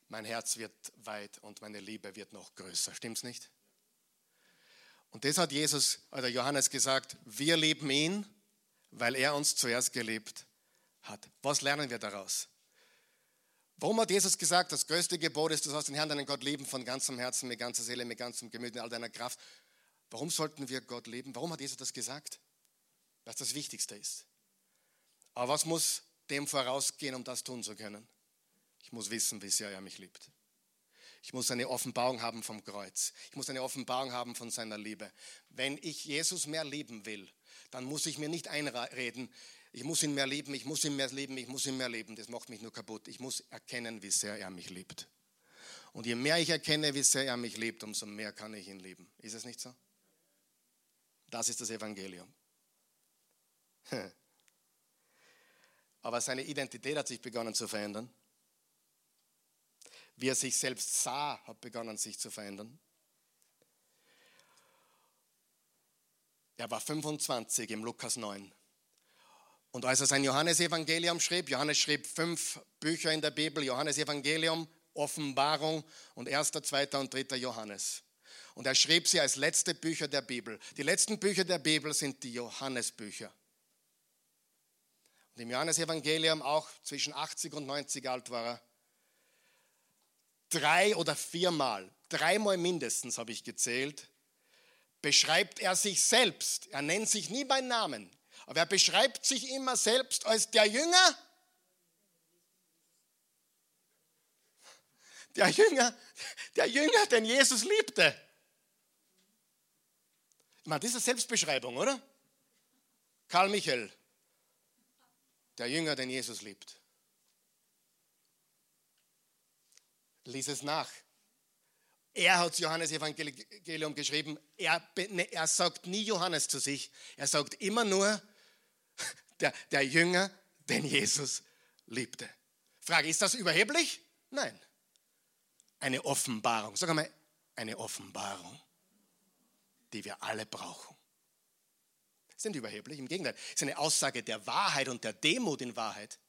mein Herz wird weit und meine Liebe wird noch größer. Stimmt's nicht? Und das hat Jesus oder Johannes gesagt, wir lieben ihn, weil er uns zuerst geliebt hat. Was lernen wir daraus? Warum hat Jesus gesagt, das größte Gebot ist, du sollst den Herrn, deinen Gott lieben von ganzem Herzen, mit ganzer Seele, mit ganzem Gemüt, mit all deiner Kraft. Warum sollten wir Gott lieben? Warum hat Jesus das gesagt? Weil das Wichtigste ist. Aber was muss dem vorausgehen, um das tun zu können? Ich muss wissen, wie sehr er mich liebt. Ich muss eine Offenbarung haben vom Kreuz. Ich muss eine Offenbarung haben von seiner Liebe. Wenn ich Jesus mehr lieben will, dann muss ich mir nicht einreden, ich muss ihn mehr lieben, ich muss ihn mehr lieben, ich muss ihn mehr lieben. Das macht mich nur kaputt. Ich muss erkennen, wie sehr er mich liebt. Und je mehr ich erkenne, wie sehr er mich liebt, umso mehr kann ich ihn lieben. Ist es nicht so? Das ist das Evangelium. Aber seine Identität hat sich begonnen zu verändern wie er sich selbst sah, hat begonnen sich zu verändern. Er war 25 im Lukas 9. Und als er sein Johannesevangelium schrieb, Johannes schrieb fünf Bücher in der Bibel, Johannesevangelium, Offenbarung und 1., 2. und 3. Johannes. Und er schrieb sie als letzte Bücher der Bibel. Die letzten Bücher der Bibel sind die Johannesbücher. Und im Johannesevangelium, auch zwischen 80 und 90 alt war er, drei oder viermal, dreimal mindestens habe ich gezählt, beschreibt er sich selbst. Er nennt sich nie beim Namen, aber er beschreibt sich immer selbst als der Jünger, der Jünger, der Jünger, den Jesus liebte. Meine, das ist eine Selbstbeschreibung, oder? Karl Michael, der Jünger, den Jesus liebt. Lies es nach. Er hat Johannes Evangelium geschrieben. Er, ne, er sagt nie Johannes zu sich. Er sagt immer nur der, der Jünger, den Jesus liebte. Frage, ist das überheblich? Nein. Eine Offenbarung. Sag einmal, eine Offenbarung, die wir alle brauchen. Das ist nicht überheblich, im Gegenteil. Es ist eine Aussage der Wahrheit und der Demut in Wahrheit.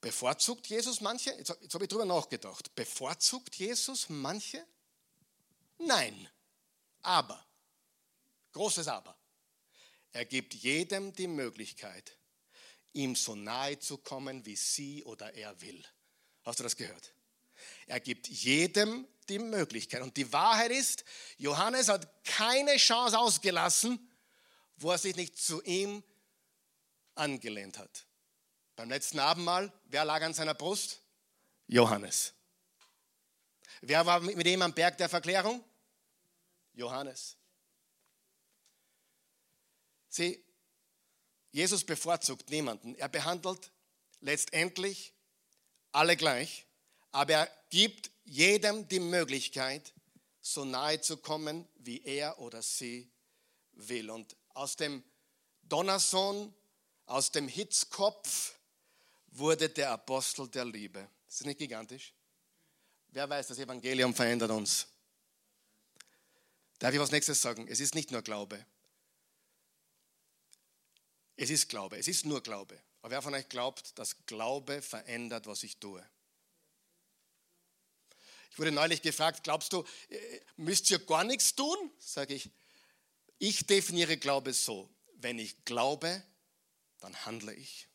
Bevorzugt Jesus manche? Jetzt, jetzt habe ich drüber nachgedacht. Bevorzugt Jesus manche? Nein. Aber, großes Aber, er gibt jedem die Möglichkeit, ihm so nahe zu kommen, wie sie oder er will. Hast du das gehört? Er gibt jedem die Möglichkeit. Und die Wahrheit ist, Johannes hat keine Chance ausgelassen, wo er sich nicht zu ihm angelehnt hat. Beim letzten Abendmahl, wer lag an seiner Brust? Johannes. Wer war mit ihm am Berg der Verklärung? Johannes. Sieh, Jesus bevorzugt niemanden. Er behandelt letztendlich alle gleich, aber er gibt jedem die Möglichkeit, so nahe zu kommen, wie er oder sie will. Und aus dem Donnersohn, aus dem Hitzkopf, wurde der Apostel der Liebe. Ist das nicht gigantisch? Wer weiß, das Evangelium verändert uns. Darf ich was nächstes sagen? Es ist nicht nur Glaube. Es ist Glaube. Es ist nur Glaube. Aber wer von euch glaubt, dass Glaube verändert, was ich tue? Ich wurde neulich gefragt, glaubst du, äh, müsst ihr gar nichts tun? Sage ich, ich definiere Glaube so, wenn ich glaube, dann handle ich.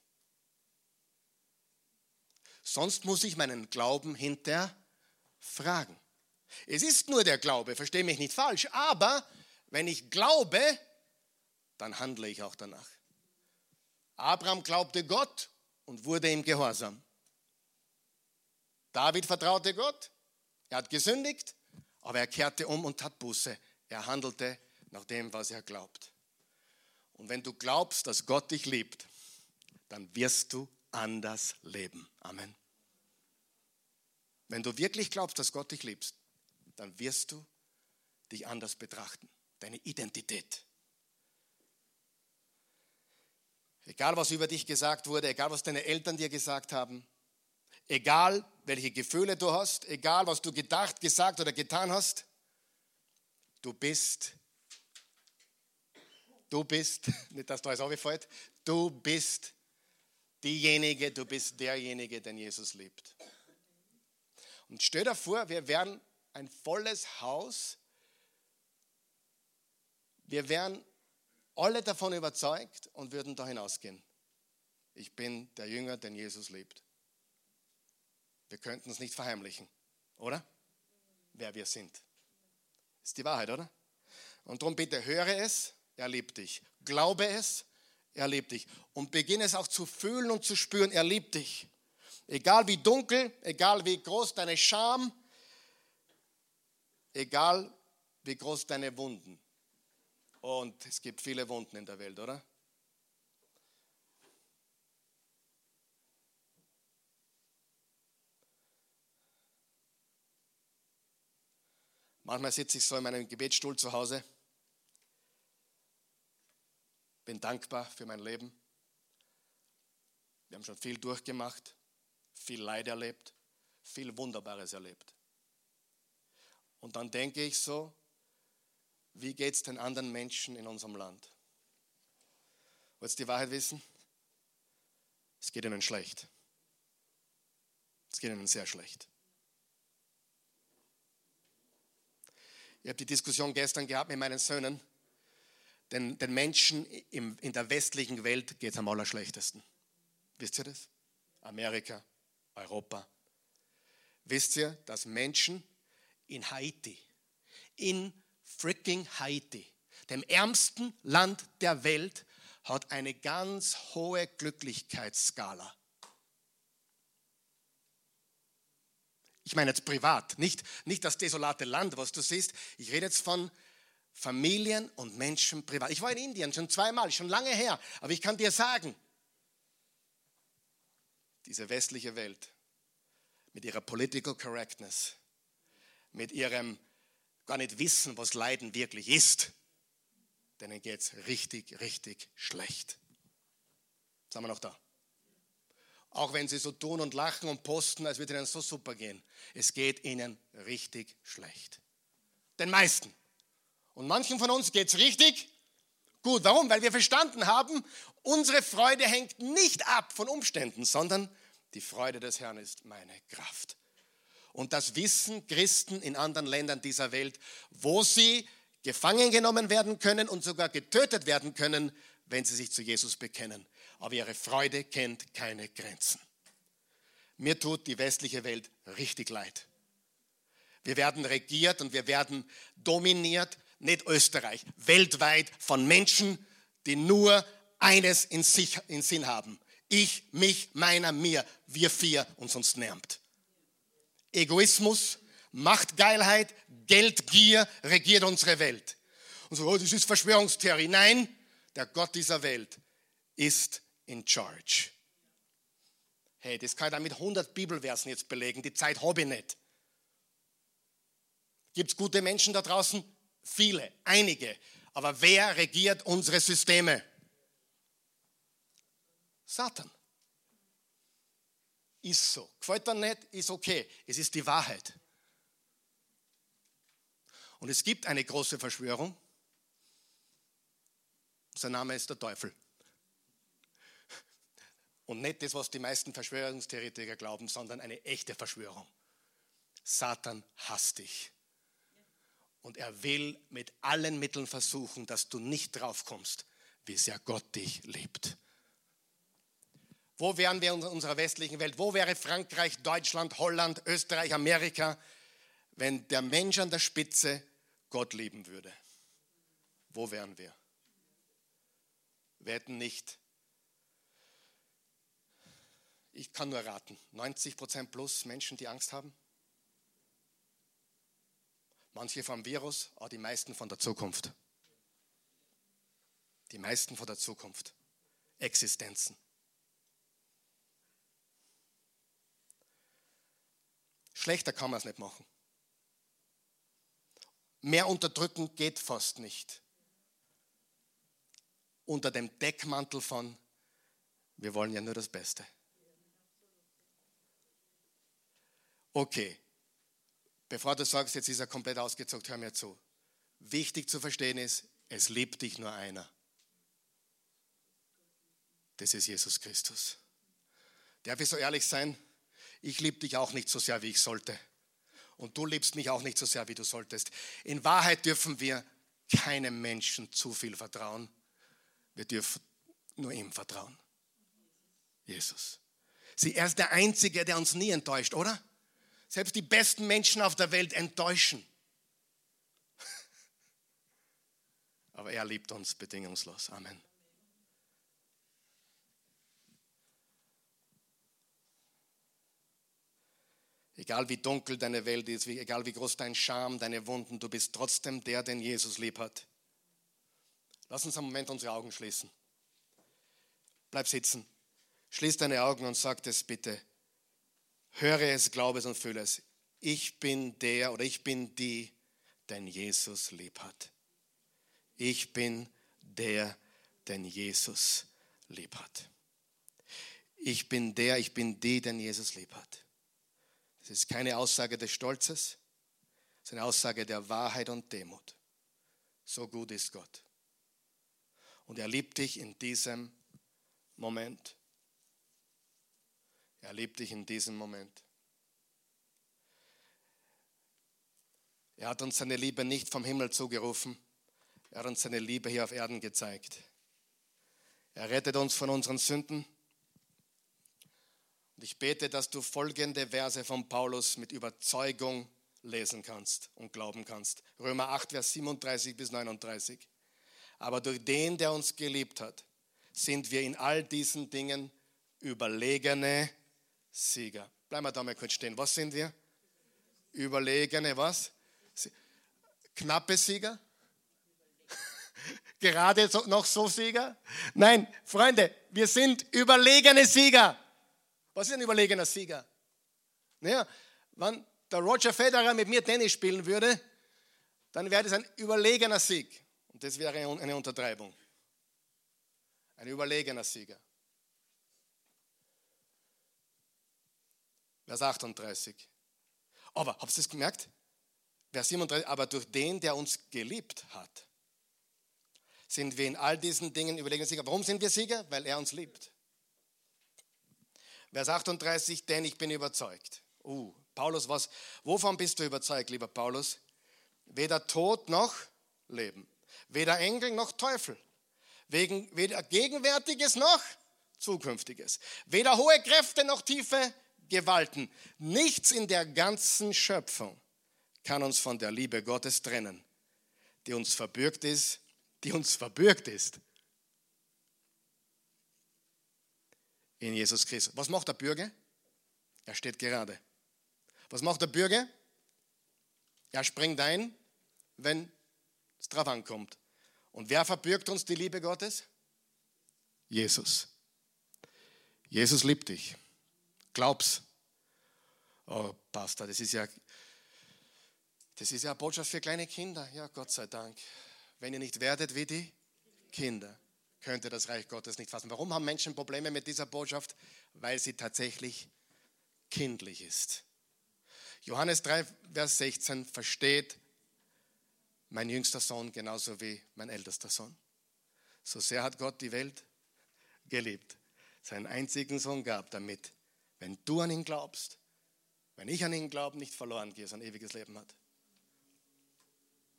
Sonst muss ich meinen Glauben hinterfragen. Es ist nur der Glaube, verstehe mich nicht falsch, aber wenn ich glaube, dann handle ich auch danach. Abraham glaubte Gott und wurde ihm gehorsam. David vertraute Gott, er hat gesündigt, aber er kehrte um und tat Buße. Er handelte nach dem, was er glaubt. Und wenn du glaubst, dass Gott dich liebt, dann wirst du anders leben. Amen. Wenn du wirklich glaubst, dass Gott dich liebt, dann wirst du dich anders betrachten. Deine Identität. Egal, was über dich gesagt wurde, egal, was deine Eltern dir gesagt haben, egal, welche Gefühle du hast, egal, was du gedacht, gesagt oder getan hast, du bist, du bist, nicht, dass du alles aufgefällt, du bist diejenige, du bist derjenige, den Jesus liebt. Und stell dir vor, wir wären ein volles Haus. Wir wären alle davon überzeugt und würden da hinausgehen. Ich bin der Jünger, den Jesus liebt. Wir könnten es nicht verheimlichen, oder? Wer wir sind. Ist die Wahrheit, oder? Und darum bitte höre es, er liebt dich. Glaube es, er liebt dich. Und beginne es auch zu fühlen und zu spüren, er liebt dich. Egal wie dunkel, egal wie groß deine Scham, egal wie groß deine Wunden. Und es gibt viele Wunden in der Welt, oder? Manchmal sitze ich so in meinem Gebetsstuhl zu Hause, bin dankbar für mein Leben. Wir haben schon viel durchgemacht viel Leid erlebt, viel Wunderbares erlebt. Und dann denke ich so, wie geht es den anderen Menschen in unserem Land? Wollt ihr die Wahrheit wissen? Es geht ihnen schlecht. Es geht ihnen sehr schlecht. Ich habe die Diskussion gestern gehabt mit meinen Söhnen. Den, den Menschen im, in der westlichen Welt geht es am allerschlechtesten. Wisst ihr das? Amerika, Europa. Wisst ihr, dass Menschen in Haiti, in freaking Haiti, dem ärmsten Land der Welt, hat eine ganz hohe Glücklichkeitsskala. Ich meine jetzt privat, nicht, nicht das desolate Land, was du siehst. Ich rede jetzt von Familien und Menschen privat. Ich war in Indien schon zweimal, schon lange her, aber ich kann dir sagen, diese westliche Welt mit ihrer Political Correctness, mit ihrem gar nicht wissen, was Leiden wirklich ist, denen geht es richtig, richtig schlecht. Sind wir noch da? Auch wenn sie so tun und lachen und posten, als würde ihnen so super gehen. Es geht ihnen richtig schlecht. Den meisten. Und manchen von uns geht es richtig gut. Warum? Weil wir verstanden haben, unsere Freude hängt nicht ab von Umständen, sondern die Freude des Herrn ist meine Kraft. Und das wissen Christen in anderen Ländern dieser Welt, wo sie gefangen genommen werden können und sogar getötet werden können, wenn sie sich zu Jesus bekennen. Aber ihre Freude kennt keine Grenzen. Mir tut die westliche Welt richtig leid. Wir werden regiert und wir werden dominiert, nicht Österreich, weltweit von Menschen, die nur eines in, sich, in Sinn haben. Ich, mich, meiner, mir, wir vier und sonst niemand. Egoismus, Machtgeilheit, Geldgier regiert unsere Welt. Und so, oh, das ist Verschwörungstheorie. Nein, der Gott dieser Welt ist in charge. Hey, das kann ich dann mit 100 Bibelversen jetzt belegen. Die Zeit habe ich nicht. Gibt es gute Menschen da draußen? Viele, einige. Aber wer regiert unsere Systeme? Satan. Ist so. Gefällt dir nicht? Ist okay. Es ist die Wahrheit. Und es gibt eine große Verschwörung. Sein Name ist der Teufel. Und nicht das, was die meisten Verschwörungstheoretiker glauben, sondern eine echte Verschwörung. Satan hasst dich. Und er will mit allen Mitteln versuchen, dass du nicht draufkommst, wie sehr Gott dich liebt. Wo wären wir in unserer westlichen Welt? Wo wäre Frankreich, Deutschland, Holland, Österreich, Amerika, wenn der Mensch an der Spitze Gott lieben würde? Wo wären wir? Wir hätten nicht, ich kann nur raten, 90 Prozent plus Menschen, die Angst haben. Manche vom Virus, aber die meisten von der Zukunft. Die meisten von der Zukunft. Existenzen. Schlechter kann man es nicht machen. Mehr unterdrücken geht fast nicht. Unter dem Deckmantel von, wir wollen ja nur das Beste. Okay, bevor du sagst, jetzt ist er komplett ausgezogen, hör mir zu. Wichtig zu verstehen ist, es liebt dich nur einer. Das ist Jesus Christus. Darf ich so ehrlich sein? ich liebe dich auch nicht so sehr, wie ich sollte. Und du liebst mich auch nicht so sehr, wie du solltest. In Wahrheit dürfen wir keinem Menschen zu viel vertrauen. Wir dürfen nur ihm vertrauen. Jesus. Sie, er ist der Einzige, der uns nie enttäuscht, oder? Selbst die besten Menschen auf der Welt enttäuschen. Aber er liebt uns bedingungslos. Amen. Egal wie dunkel deine Welt ist, egal wie groß dein Scham, deine Wunden, du bist trotzdem der, den Jesus lieb hat. Lass uns einen Moment unsere Augen schließen. Bleib sitzen. Schließ deine Augen und sag es bitte. Höre es, glaube es und fühle es. Ich bin der oder ich bin die, den Jesus lieb hat. Ich bin der, den Jesus lieb hat. Ich bin der, ich bin die, den Jesus lieb hat. Es ist keine Aussage des Stolzes, es ist eine Aussage der Wahrheit und Demut. So gut ist Gott. Und er liebt dich in diesem Moment. Er liebt dich in diesem Moment. Er hat uns seine Liebe nicht vom Himmel zugerufen. Er hat uns seine Liebe hier auf Erden gezeigt. Er rettet uns von unseren Sünden. Und ich bete, dass du folgende Verse von Paulus mit Überzeugung lesen kannst und glauben kannst. Römer 8, Vers 37 bis 39. Aber durch den, der uns geliebt hat, sind wir in all diesen Dingen überlegene Sieger. Bleiben wir da mal kurz stehen. Was sind wir? Überlegene was? Knappe Sieger? Gerade noch so Sieger? Nein, Freunde, wir sind überlegene Sieger. Was ist ein überlegener Sieger? Naja, wenn der Roger Federer mit mir Tennis spielen würde, dann wäre das ein überlegener Sieg. Und das wäre eine Untertreibung. Ein überlegener Sieger. Vers 38. Aber, habt ihr das gemerkt? Vers 37, aber durch den, der uns geliebt hat, sind wir in all diesen Dingen überlegen Sieger. Warum sind wir Sieger? Weil er uns liebt. Vers 38, denn ich bin überzeugt. Uh, Paulus, was, wovon bist du überzeugt, lieber Paulus? Weder Tod noch Leben, weder Engel noch Teufel, weder Gegenwärtiges noch Zukünftiges, weder hohe Kräfte noch tiefe Gewalten, nichts in der ganzen Schöpfung kann uns von der Liebe Gottes trennen, die uns verbürgt ist, die uns verbürgt ist. In Jesus Christus. Was macht der Bürger? Er steht gerade. Was macht der Bürger? Er springt ein, wenn es drauf ankommt. Und wer verbürgt uns die Liebe Gottes? Jesus. Jesus liebt dich. Glaub's. Oh, Pastor, das ist ja das ist ja eine Botschaft für kleine Kinder. Ja, Gott sei Dank. Wenn ihr nicht werdet wie die Kinder, könnt ihr das Reich Gottes nicht fassen. Warum haben Menschen Probleme mit dieser Botschaft? Weil sie tatsächlich kindlich ist. Johannes 3, Vers 16 versteht mein jüngster Sohn genauso wie mein ältester Sohn. So sehr hat Gott die Welt geliebt, seinen einzigen Sohn gab, damit, wenn du an ihn glaubst, wenn ich an ihn glaube, nicht verloren gehe, sondern ewiges Leben hat.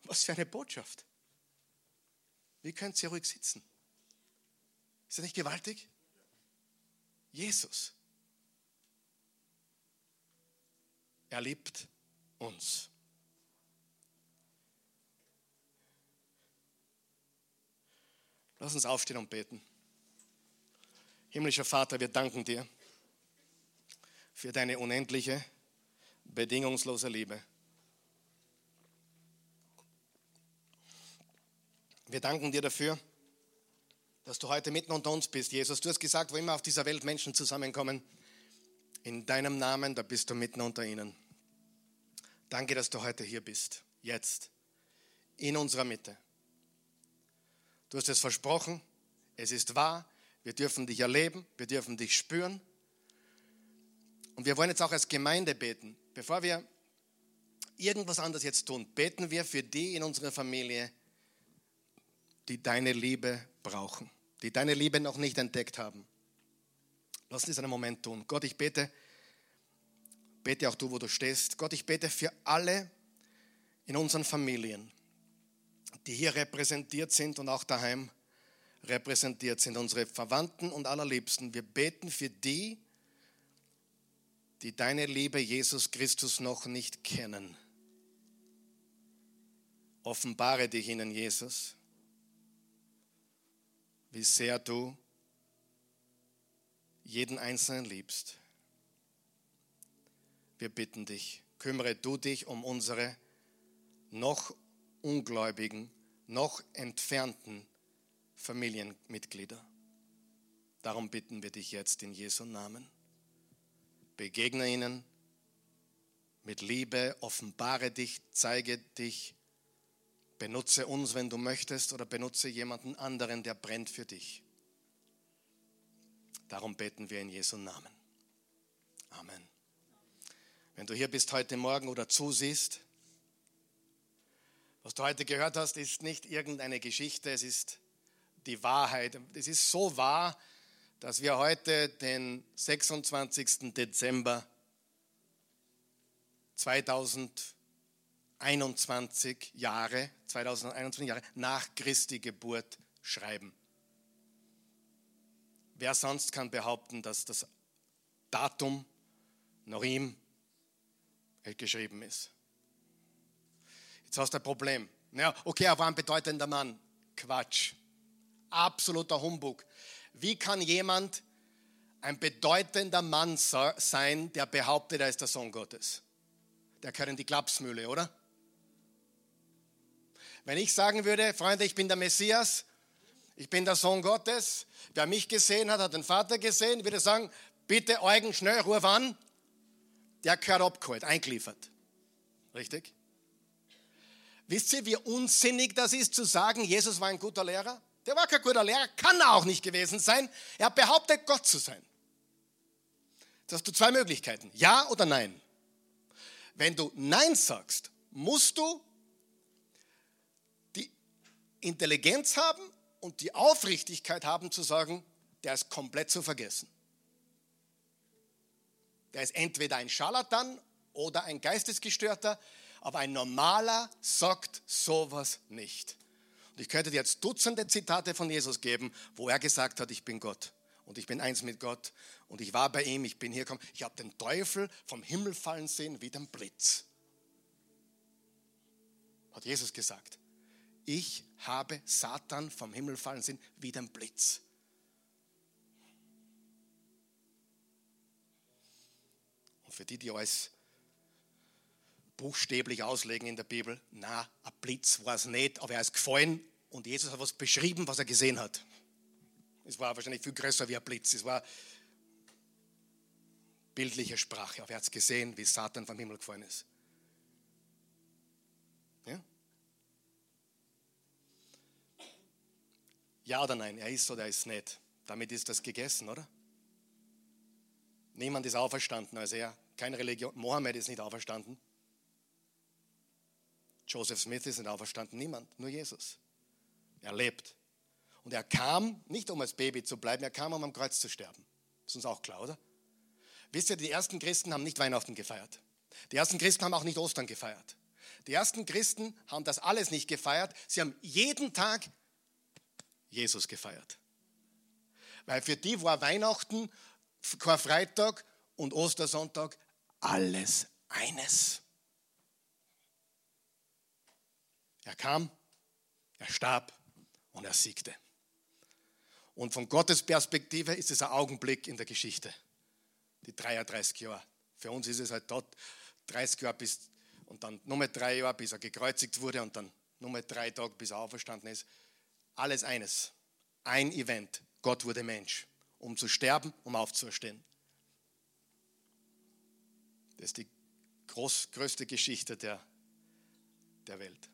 Was für eine Botschaft. Wie könnt ihr ruhig sitzen? Ist das nicht gewaltig? Jesus. Er liebt uns. Lass uns aufstehen und beten. Himmlischer Vater, wir danken dir für deine unendliche, bedingungslose Liebe. Wir danken dir dafür, dass du heute mitten unter uns bist, Jesus. Du hast gesagt, wo immer auf dieser Welt Menschen zusammenkommen, in deinem Namen, da bist du mitten unter ihnen. Danke, dass du heute hier bist, jetzt, in unserer Mitte. Du hast es versprochen, es ist wahr, wir dürfen dich erleben, wir dürfen dich spüren. Und wir wollen jetzt auch als Gemeinde beten. Bevor wir irgendwas anderes jetzt tun, beten wir für die in unserer Familie, die deine Liebe brauchen, die deine Liebe noch nicht entdeckt haben. Lass uns einen Moment tun. Gott, ich bete, bete auch du, wo du stehst. Gott, ich bete für alle in unseren Familien, die hier repräsentiert sind und auch daheim repräsentiert sind, unsere Verwandten und Allerliebsten. Wir beten für die, die deine Liebe Jesus Christus noch nicht kennen. Offenbare dich ihnen, Jesus wie sehr du jeden Einzelnen liebst. Wir bitten dich, kümmere du dich um unsere noch ungläubigen, noch entfernten Familienmitglieder. Darum bitten wir dich jetzt in Jesu Namen. Begegne ihnen mit Liebe, offenbare dich, zeige dich Benutze uns, wenn du möchtest, oder benutze jemanden anderen, der brennt für dich. Darum beten wir in Jesu Namen. Amen. Wenn du hier bist heute Morgen oder zusiehst, Was du heute gehört hast, ist nicht irgendeine Geschichte, es ist die Wahrheit. Es ist so wahr, dass wir heute den 26. Dezember 2021 Jahre, 2021 Jahre nach Christi Geburt schreiben. Wer sonst kann behaupten, dass das Datum nach ihm geschrieben ist? Jetzt hast du ein Problem. Ja, okay, er war ein bedeutender Mann. Quatsch. Absoluter Humbug. Wie kann jemand ein bedeutender Mann sein, der behauptet, er ist der Sohn Gottes? Der gehört in die Klapsmühle, oder? Wenn ich sagen würde, Freunde, ich bin der Messias, ich bin der Sohn Gottes, wer mich gesehen hat, hat den Vater gesehen, würde sagen, bitte Eugen, schnell, ruf an, der gehört abgeholt, eingeliefert. Richtig? Wisst ihr, wie unsinnig das ist zu sagen, Jesus war ein guter Lehrer? Der war kein guter Lehrer, kann er auch nicht gewesen sein. Er behauptet, Gott zu sein. Jetzt hast du zwei Möglichkeiten, ja oder nein. Wenn du Nein sagst, musst du die Intelligenz haben und die Aufrichtigkeit haben zu sagen, der ist komplett zu vergessen. Der ist entweder ein Scharlatan oder ein Geistesgestörter, aber ein normaler sagt sowas nicht. Und ich könnte dir jetzt Dutzende Zitate von Jesus geben, wo er gesagt hat, ich bin Gott und ich bin eins mit Gott und ich war bei ihm, ich bin hier gekommen, ich habe den Teufel vom Himmel fallen sehen wie den Blitz. Hat Jesus gesagt. Ich habe Satan vom Himmel fallen sehen wie den Blitz. Und für die, die alles buchstäblich auslegen in der Bibel. Na, ein Blitz war es nicht, aber er ist gefallen und Jesus hat was beschrieben, was er gesehen hat. Es war wahrscheinlich viel größer wie ein Blitz. Es war bildliche Sprache, aber er hat es gesehen, wie Satan vom Himmel gefallen ist. Ja? ja oder nein, er ist oder er ist nicht. Damit ist das gegessen, oder? Niemand ist auferstanden als er. Keine Religion. Mohammed ist nicht auferstanden. Joseph Smith ist nicht auferstanden, niemand, nur Jesus. Er lebt. Und er kam nicht, um als Baby zu bleiben, er kam, um am Kreuz zu sterben. Ist uns auch klar, oder? Wisst ihr, die ersten Christen haben nicht Weihnachten gefeiert. Die ersten Christen haben auch nicht Ostern gefeiert. Die ersten Christen haben das alles nicht gefeiert. Sie haben jeden Tag Jesus gefeiert. Weil für die war Weihnachten, Karfreitag und Ostersonntag alles eines. Er kam, er starb und er siegte. Und von Gottes Perspektive ist es ein Augenblick in der Geschichte. Die 33 Jahre. Für uns ist es halt dort 30 Jahre bis, und dann nochmal drei Jahre, bis er gekreuzigt wurde und dann nochmal drei Tage, bis er auferstanden ist. Alles eines. Ein Event. Gott wurde Mensch, um zu sterben, um aufzuerstehen. Das ist die groß, größte Geschichte der, der Welt.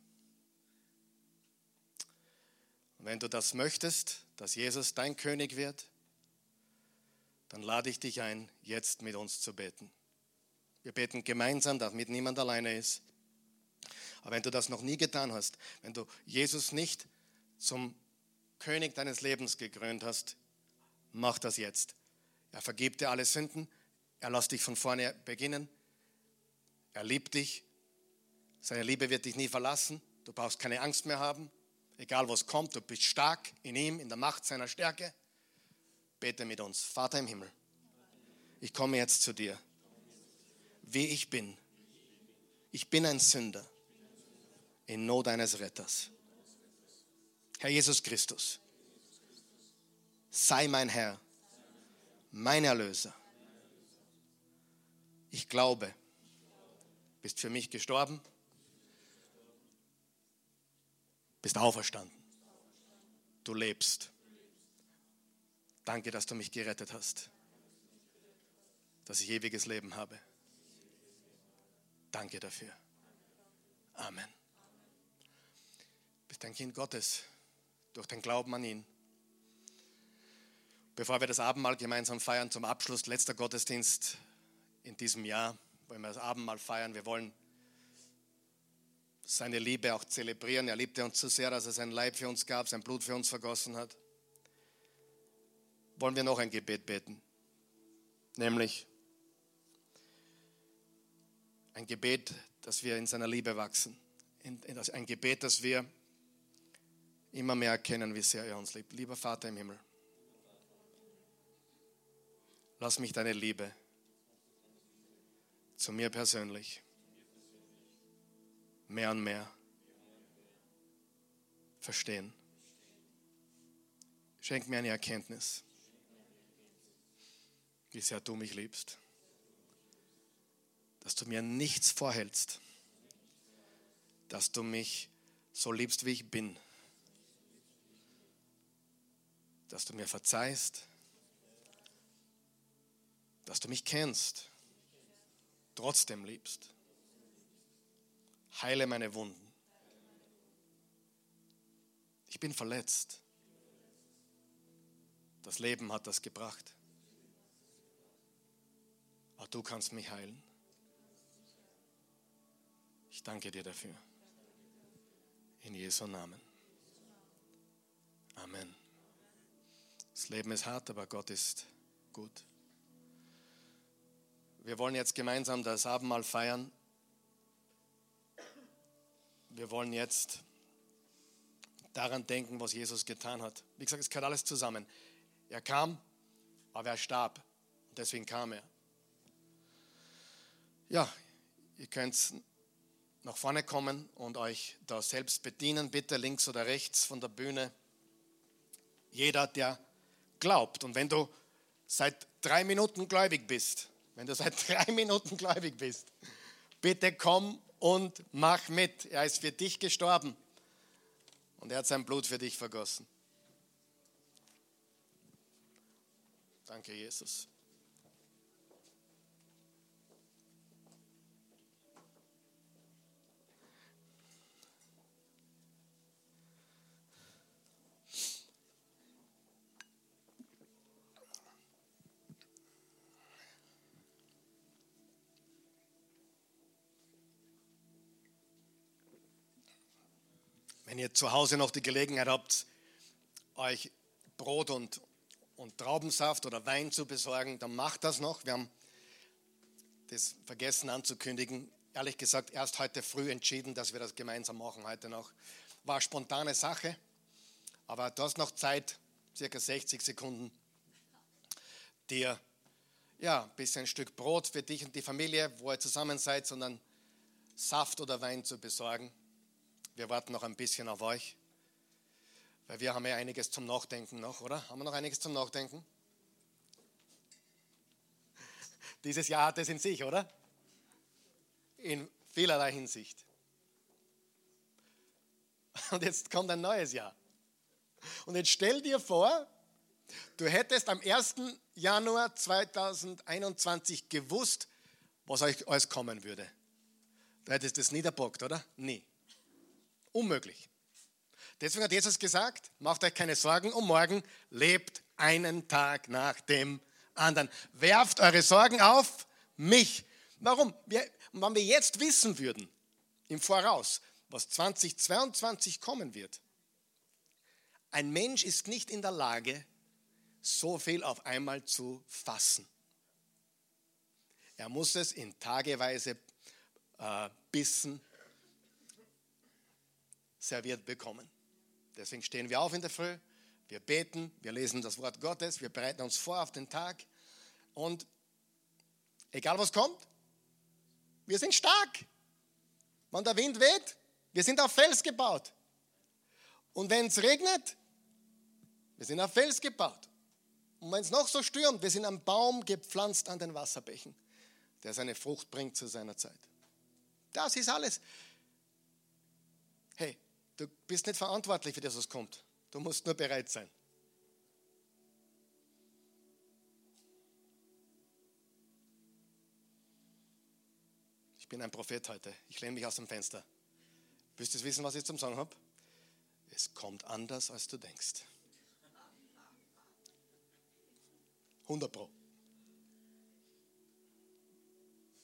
Und wenn du das möchtest, dass Jesus dein König wird, dann lade ich dich ein, jetzt mit uns zu beten. Wir beten gemeinsam, damit niemand alleine ist. Aber wenn du das noch nie getan hast, wenn du Jesus nicht zum König deines Lebens gekrönt hast, mach das jetzt. Er vergibt dir alle Sünden, er lässt dich von vorne beginnen, er liebt dich, seine Liebe wird dich nie verlassen, du brauchst keine Angst mehr haben, Egal was kommt, du bist stark in ihm, in der Macht seiner Stärke. Bete mit uns. Vater im Himmel, ich komme jetzt zu dir, wie ich bin. Ich bin ein Sünder in Not eines Retters. Herr Jesus Christus, sei mein Herr, mein Erlöser. Ich glaube, bist für mich gestorben bist auferstanden. Du lebst. Danke, dass du mich gerettet hast, dass ich ewiges Leben habe. Danke dafür. Amen. Bist ein Kind Gottes durch den Glauben an ihn. Bevor wir das Abendmahl gemeinsam feiern, zum Abschluss, letzter Gottesdienst in diesem Jahr, wollen wir das Abendmahl feiern. Wir wollen seine Liebe auch zelebrieren. Er liebte uns zu sehr, dass er sein Leib für uns gab, sein Blut für uns vergossen hat. Wollen wir noch ein Gebet beten? Nämlich ein Gebet, dass wir in seiner Liebe wachsen. Ein Gebet, dass wir immer mehr erkennen, wie sehr er uns liebt. Lieber Vater im Himmel, lass mich deine Liebe zu mir persönlich mehr und mehr verstehen. Schenk mir eine Erkenntnis, wie sehr du mich liebst, dass du mir nichts vorhältst, dass du mich so liebst, wie ich bin, dass du mir verzeihst, dass du mich kennst, trotzdem liebst Heile meine Wunden. Ich bin verletzt. Das Leben hat das gebracht. Aber du kannst mich heilen. Ich danke dir dafür. In Jesu Namen. Amen. Das Leben ist hart, aber Gott ist gut. Wir wollen jetzt gemeinsam das Abendmahl feiern wir wollen jetzt daran denken, was Jesus getan hat. Wie gesagt, es gehört alles zusammen. Er kam, aber er starb. Und deswegen kam er. Ja, ihr könnt nach vorne kommen und euch da selbst bedienen, bitte links oder rechts von der Bühne. Jeder, der glaubt. Und wenn du seit drei Minuten gläubig bist, wenn du seit drei Minuten gläubig bist, bitte komm und mach mit. Er ist für dich gestorben und er hat sein Blut für dich vergossen. Danke, Jesus. Wenn ihr zu Hause noch die Gelegenheit habt, euch Brot und, und Traubensaft oder Wein zu besorgen, dann macht das noch. Wir haben das vergessen anzukündigen. Ehrlich gesagt, erst heute früh entschieden, dass wir das gemeinsam machen heute noch. War spontane Sache, aber du hast noch Zeit, circa 60 Sekunden, dir ja, ein bisschen ein Stück Brot für dich und die Familie, wo ihr zusammen seid, sondern Saft oder Wein zu besorgen. Wir warten noch ein bisschen auf euch, weil wir haben ja einiges zum Nachdenken noch, oder? Haben wir noch einiges zum Nachdenken? Dieses Jahr hat es in sich, oder? In vielerlei Hinsicht. Und jetzt kommt ein neues Jahr. Und jetzt stell dir vor, du hättest am 1. Januar 2021 gewusst, was euch alles kommen würde. Du hättest es niederbockt, oder? Nie. Unmöglich. Deswegen hat Jesus gesagt, macht euch keine Sorgen um morgen, lebt einen Tag nach dem anderen. Werft eure Sorgen auf mich. Warum? Wir, wenn wir jetzt wissen würden, im Voraus, was 2022 kommen wird, ein Mensch ist nicht in der Lage, so viel auf einmal zu fassen. Er muss es in tageweise äh, Bissen serviert bekommen. Deswegen stehen wir auf in der Früh, wir beten, wir lesen das Wort Gottes, wir bereiten uns vor auf den Tag und egal was kommt, wir sind stark. Wenn der Wind weht, wir sind auf Fels gebaut. Und wenn es regnet, wir sind auf Fels gebaut. Und wenn es noch so stürmt, wir sind am Baum gepflanzt an den Wasserbächen, der seine Frucht bringt zu seiner Zeit. Das ist alles. Hey, Du bist nicht verantwortlich für das, was kommt. Du musst nur bereit sein. Ich bin ein Prophet heute. Ich lehne mich aus dem Fenster. Willst du wissen, was ich zum Sagen habe? Es kommt anders, als du denkst. 100 Pro.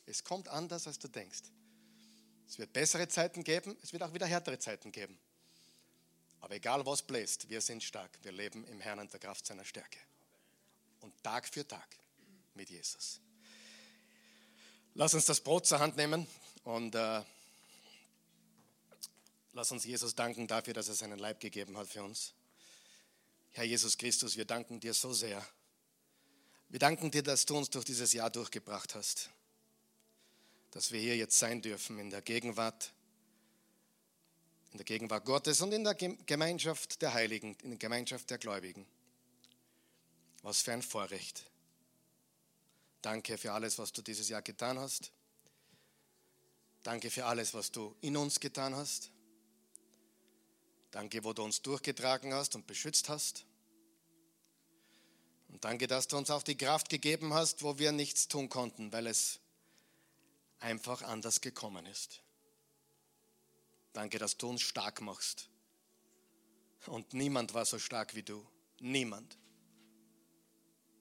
Es kommt anders, als du denkst. Es wird bessere Zeiten geben, es wird auch wieder härtere Zeiten geben. Aber egal was bläst, wir sind stark. Wir leben im Herrn und der Kraft seiner Stärke. Und Tag für Tag mit Jesus. Lass uns das Brot zur Hand nehmen und äh, lass uns Jesus danken dafür, dass er seinen Leib gegeben hat für uns. Herr Jesus Christus, wir danken dir so sehr. Wir danken dir, dass du uns durch dieses Jahr durchgebracht hast, dass wir hier jetzt sein dürfen in der Gegenwart in der Gegenwart Gottes und in der Gemeinschaft der Heiligen, in der Gemeinschaft der Gläubigen. Was für ein Vorrecht. Danke für alles, was du dieses Jahr getan hast. Danke für alles, was du in uns getan hast. Danke, wo du uns durchgetragen hast und beschützt hast. Und danke, dass du uns auch die Kraft gegeben hast, wo wir nichts tun konnten, weil es einfach anders gekommen ist. Danke, dass du uns stark machst. Und niemand war so stark wie du. Niemand.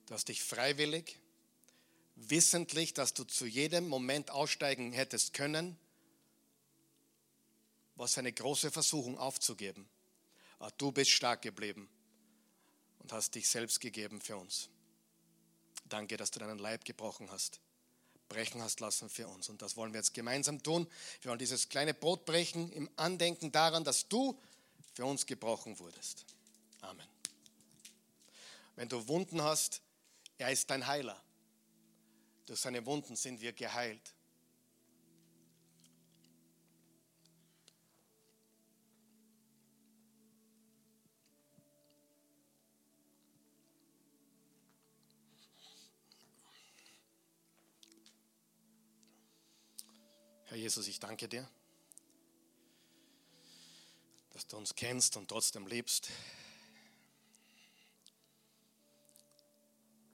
Du hast dich freiwillig, wissentlich, dass du zu jedem Moment aussteigen hättest können, was eine große Versuchung aufzugeben. Aber du bist stark geblieben und hast dich selbst gegeben für uns. Danke, dass du deinen Leib gebrochen hast brechen hast lassen für uns. Und das wollen wir jetzt gemeinsam tun. Wir wollen dieses kleine Brot brechen im Andenken daran, dass du für uns gebrochen wurdest. Amen. Wenn du Wunden hast, er ist dein Heiler. Durch seine Wunden sind wir geheilt. Herr Jesus, ich danke dir, dass du uns kennst und trotzdem liebst.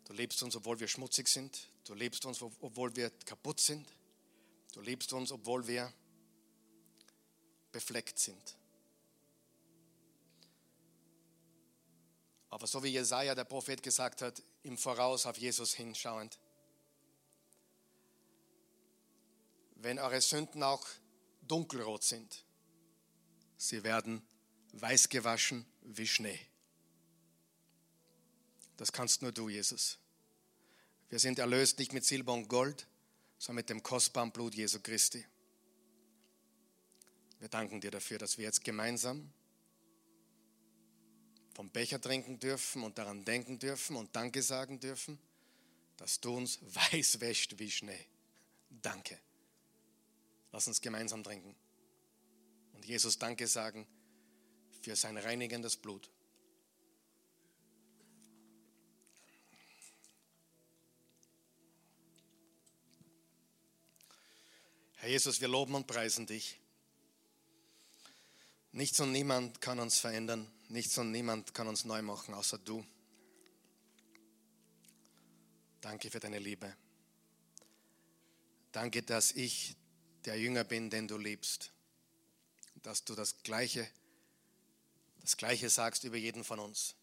Du liebst uns, obwohl wir schmutzig sind. Du liebst uns, obwohl wir kaputt sind. Du liebst uns, obwohl wir befleckt sind. Aber so wie Jesaja, der Prophet, gesagt hat, im Voraus auf Jesus hinschauend, wenn eure Sünden auch dunkelrot sind. Sie werden weiß gewaschen wie Schnee. Das kannst nur du, Jesus. Wir sind erlöst nicht mit Silber und Gold, sondern mit dem kostbaren Blut Jesu Christi. Wir danken dir dafür, dass wir jetzt gemeinsam vom Becher trinken dürfen und daran denken dürfen und Danke sagen dürfen, dass du uns weiß wäscht wie Schnee. Danke. Lass uns gemeinsam trinken. Und Jesus Danke sagen für sein reinigendes Blut. Herr Jesus, wir loben und preisen dich. Nichts und niemand kann uns verändern. Nichts und niemand kann uns neu machen, außer du. Danke für deine Liebe. Danke, dass ich der Jünger bin, den du liebst. Dass du das Gleiche, das Gleiche sagst über jeden von uns.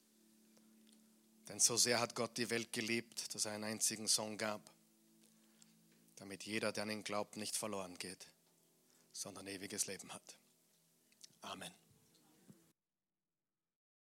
Denn so sehr hat Gott die Welt geliebt, dass er einen einzigen Sohn gab, damit jeder, der an ihn glaubt, nicht verloren geht, sondern ewiges Leben hat. Amen.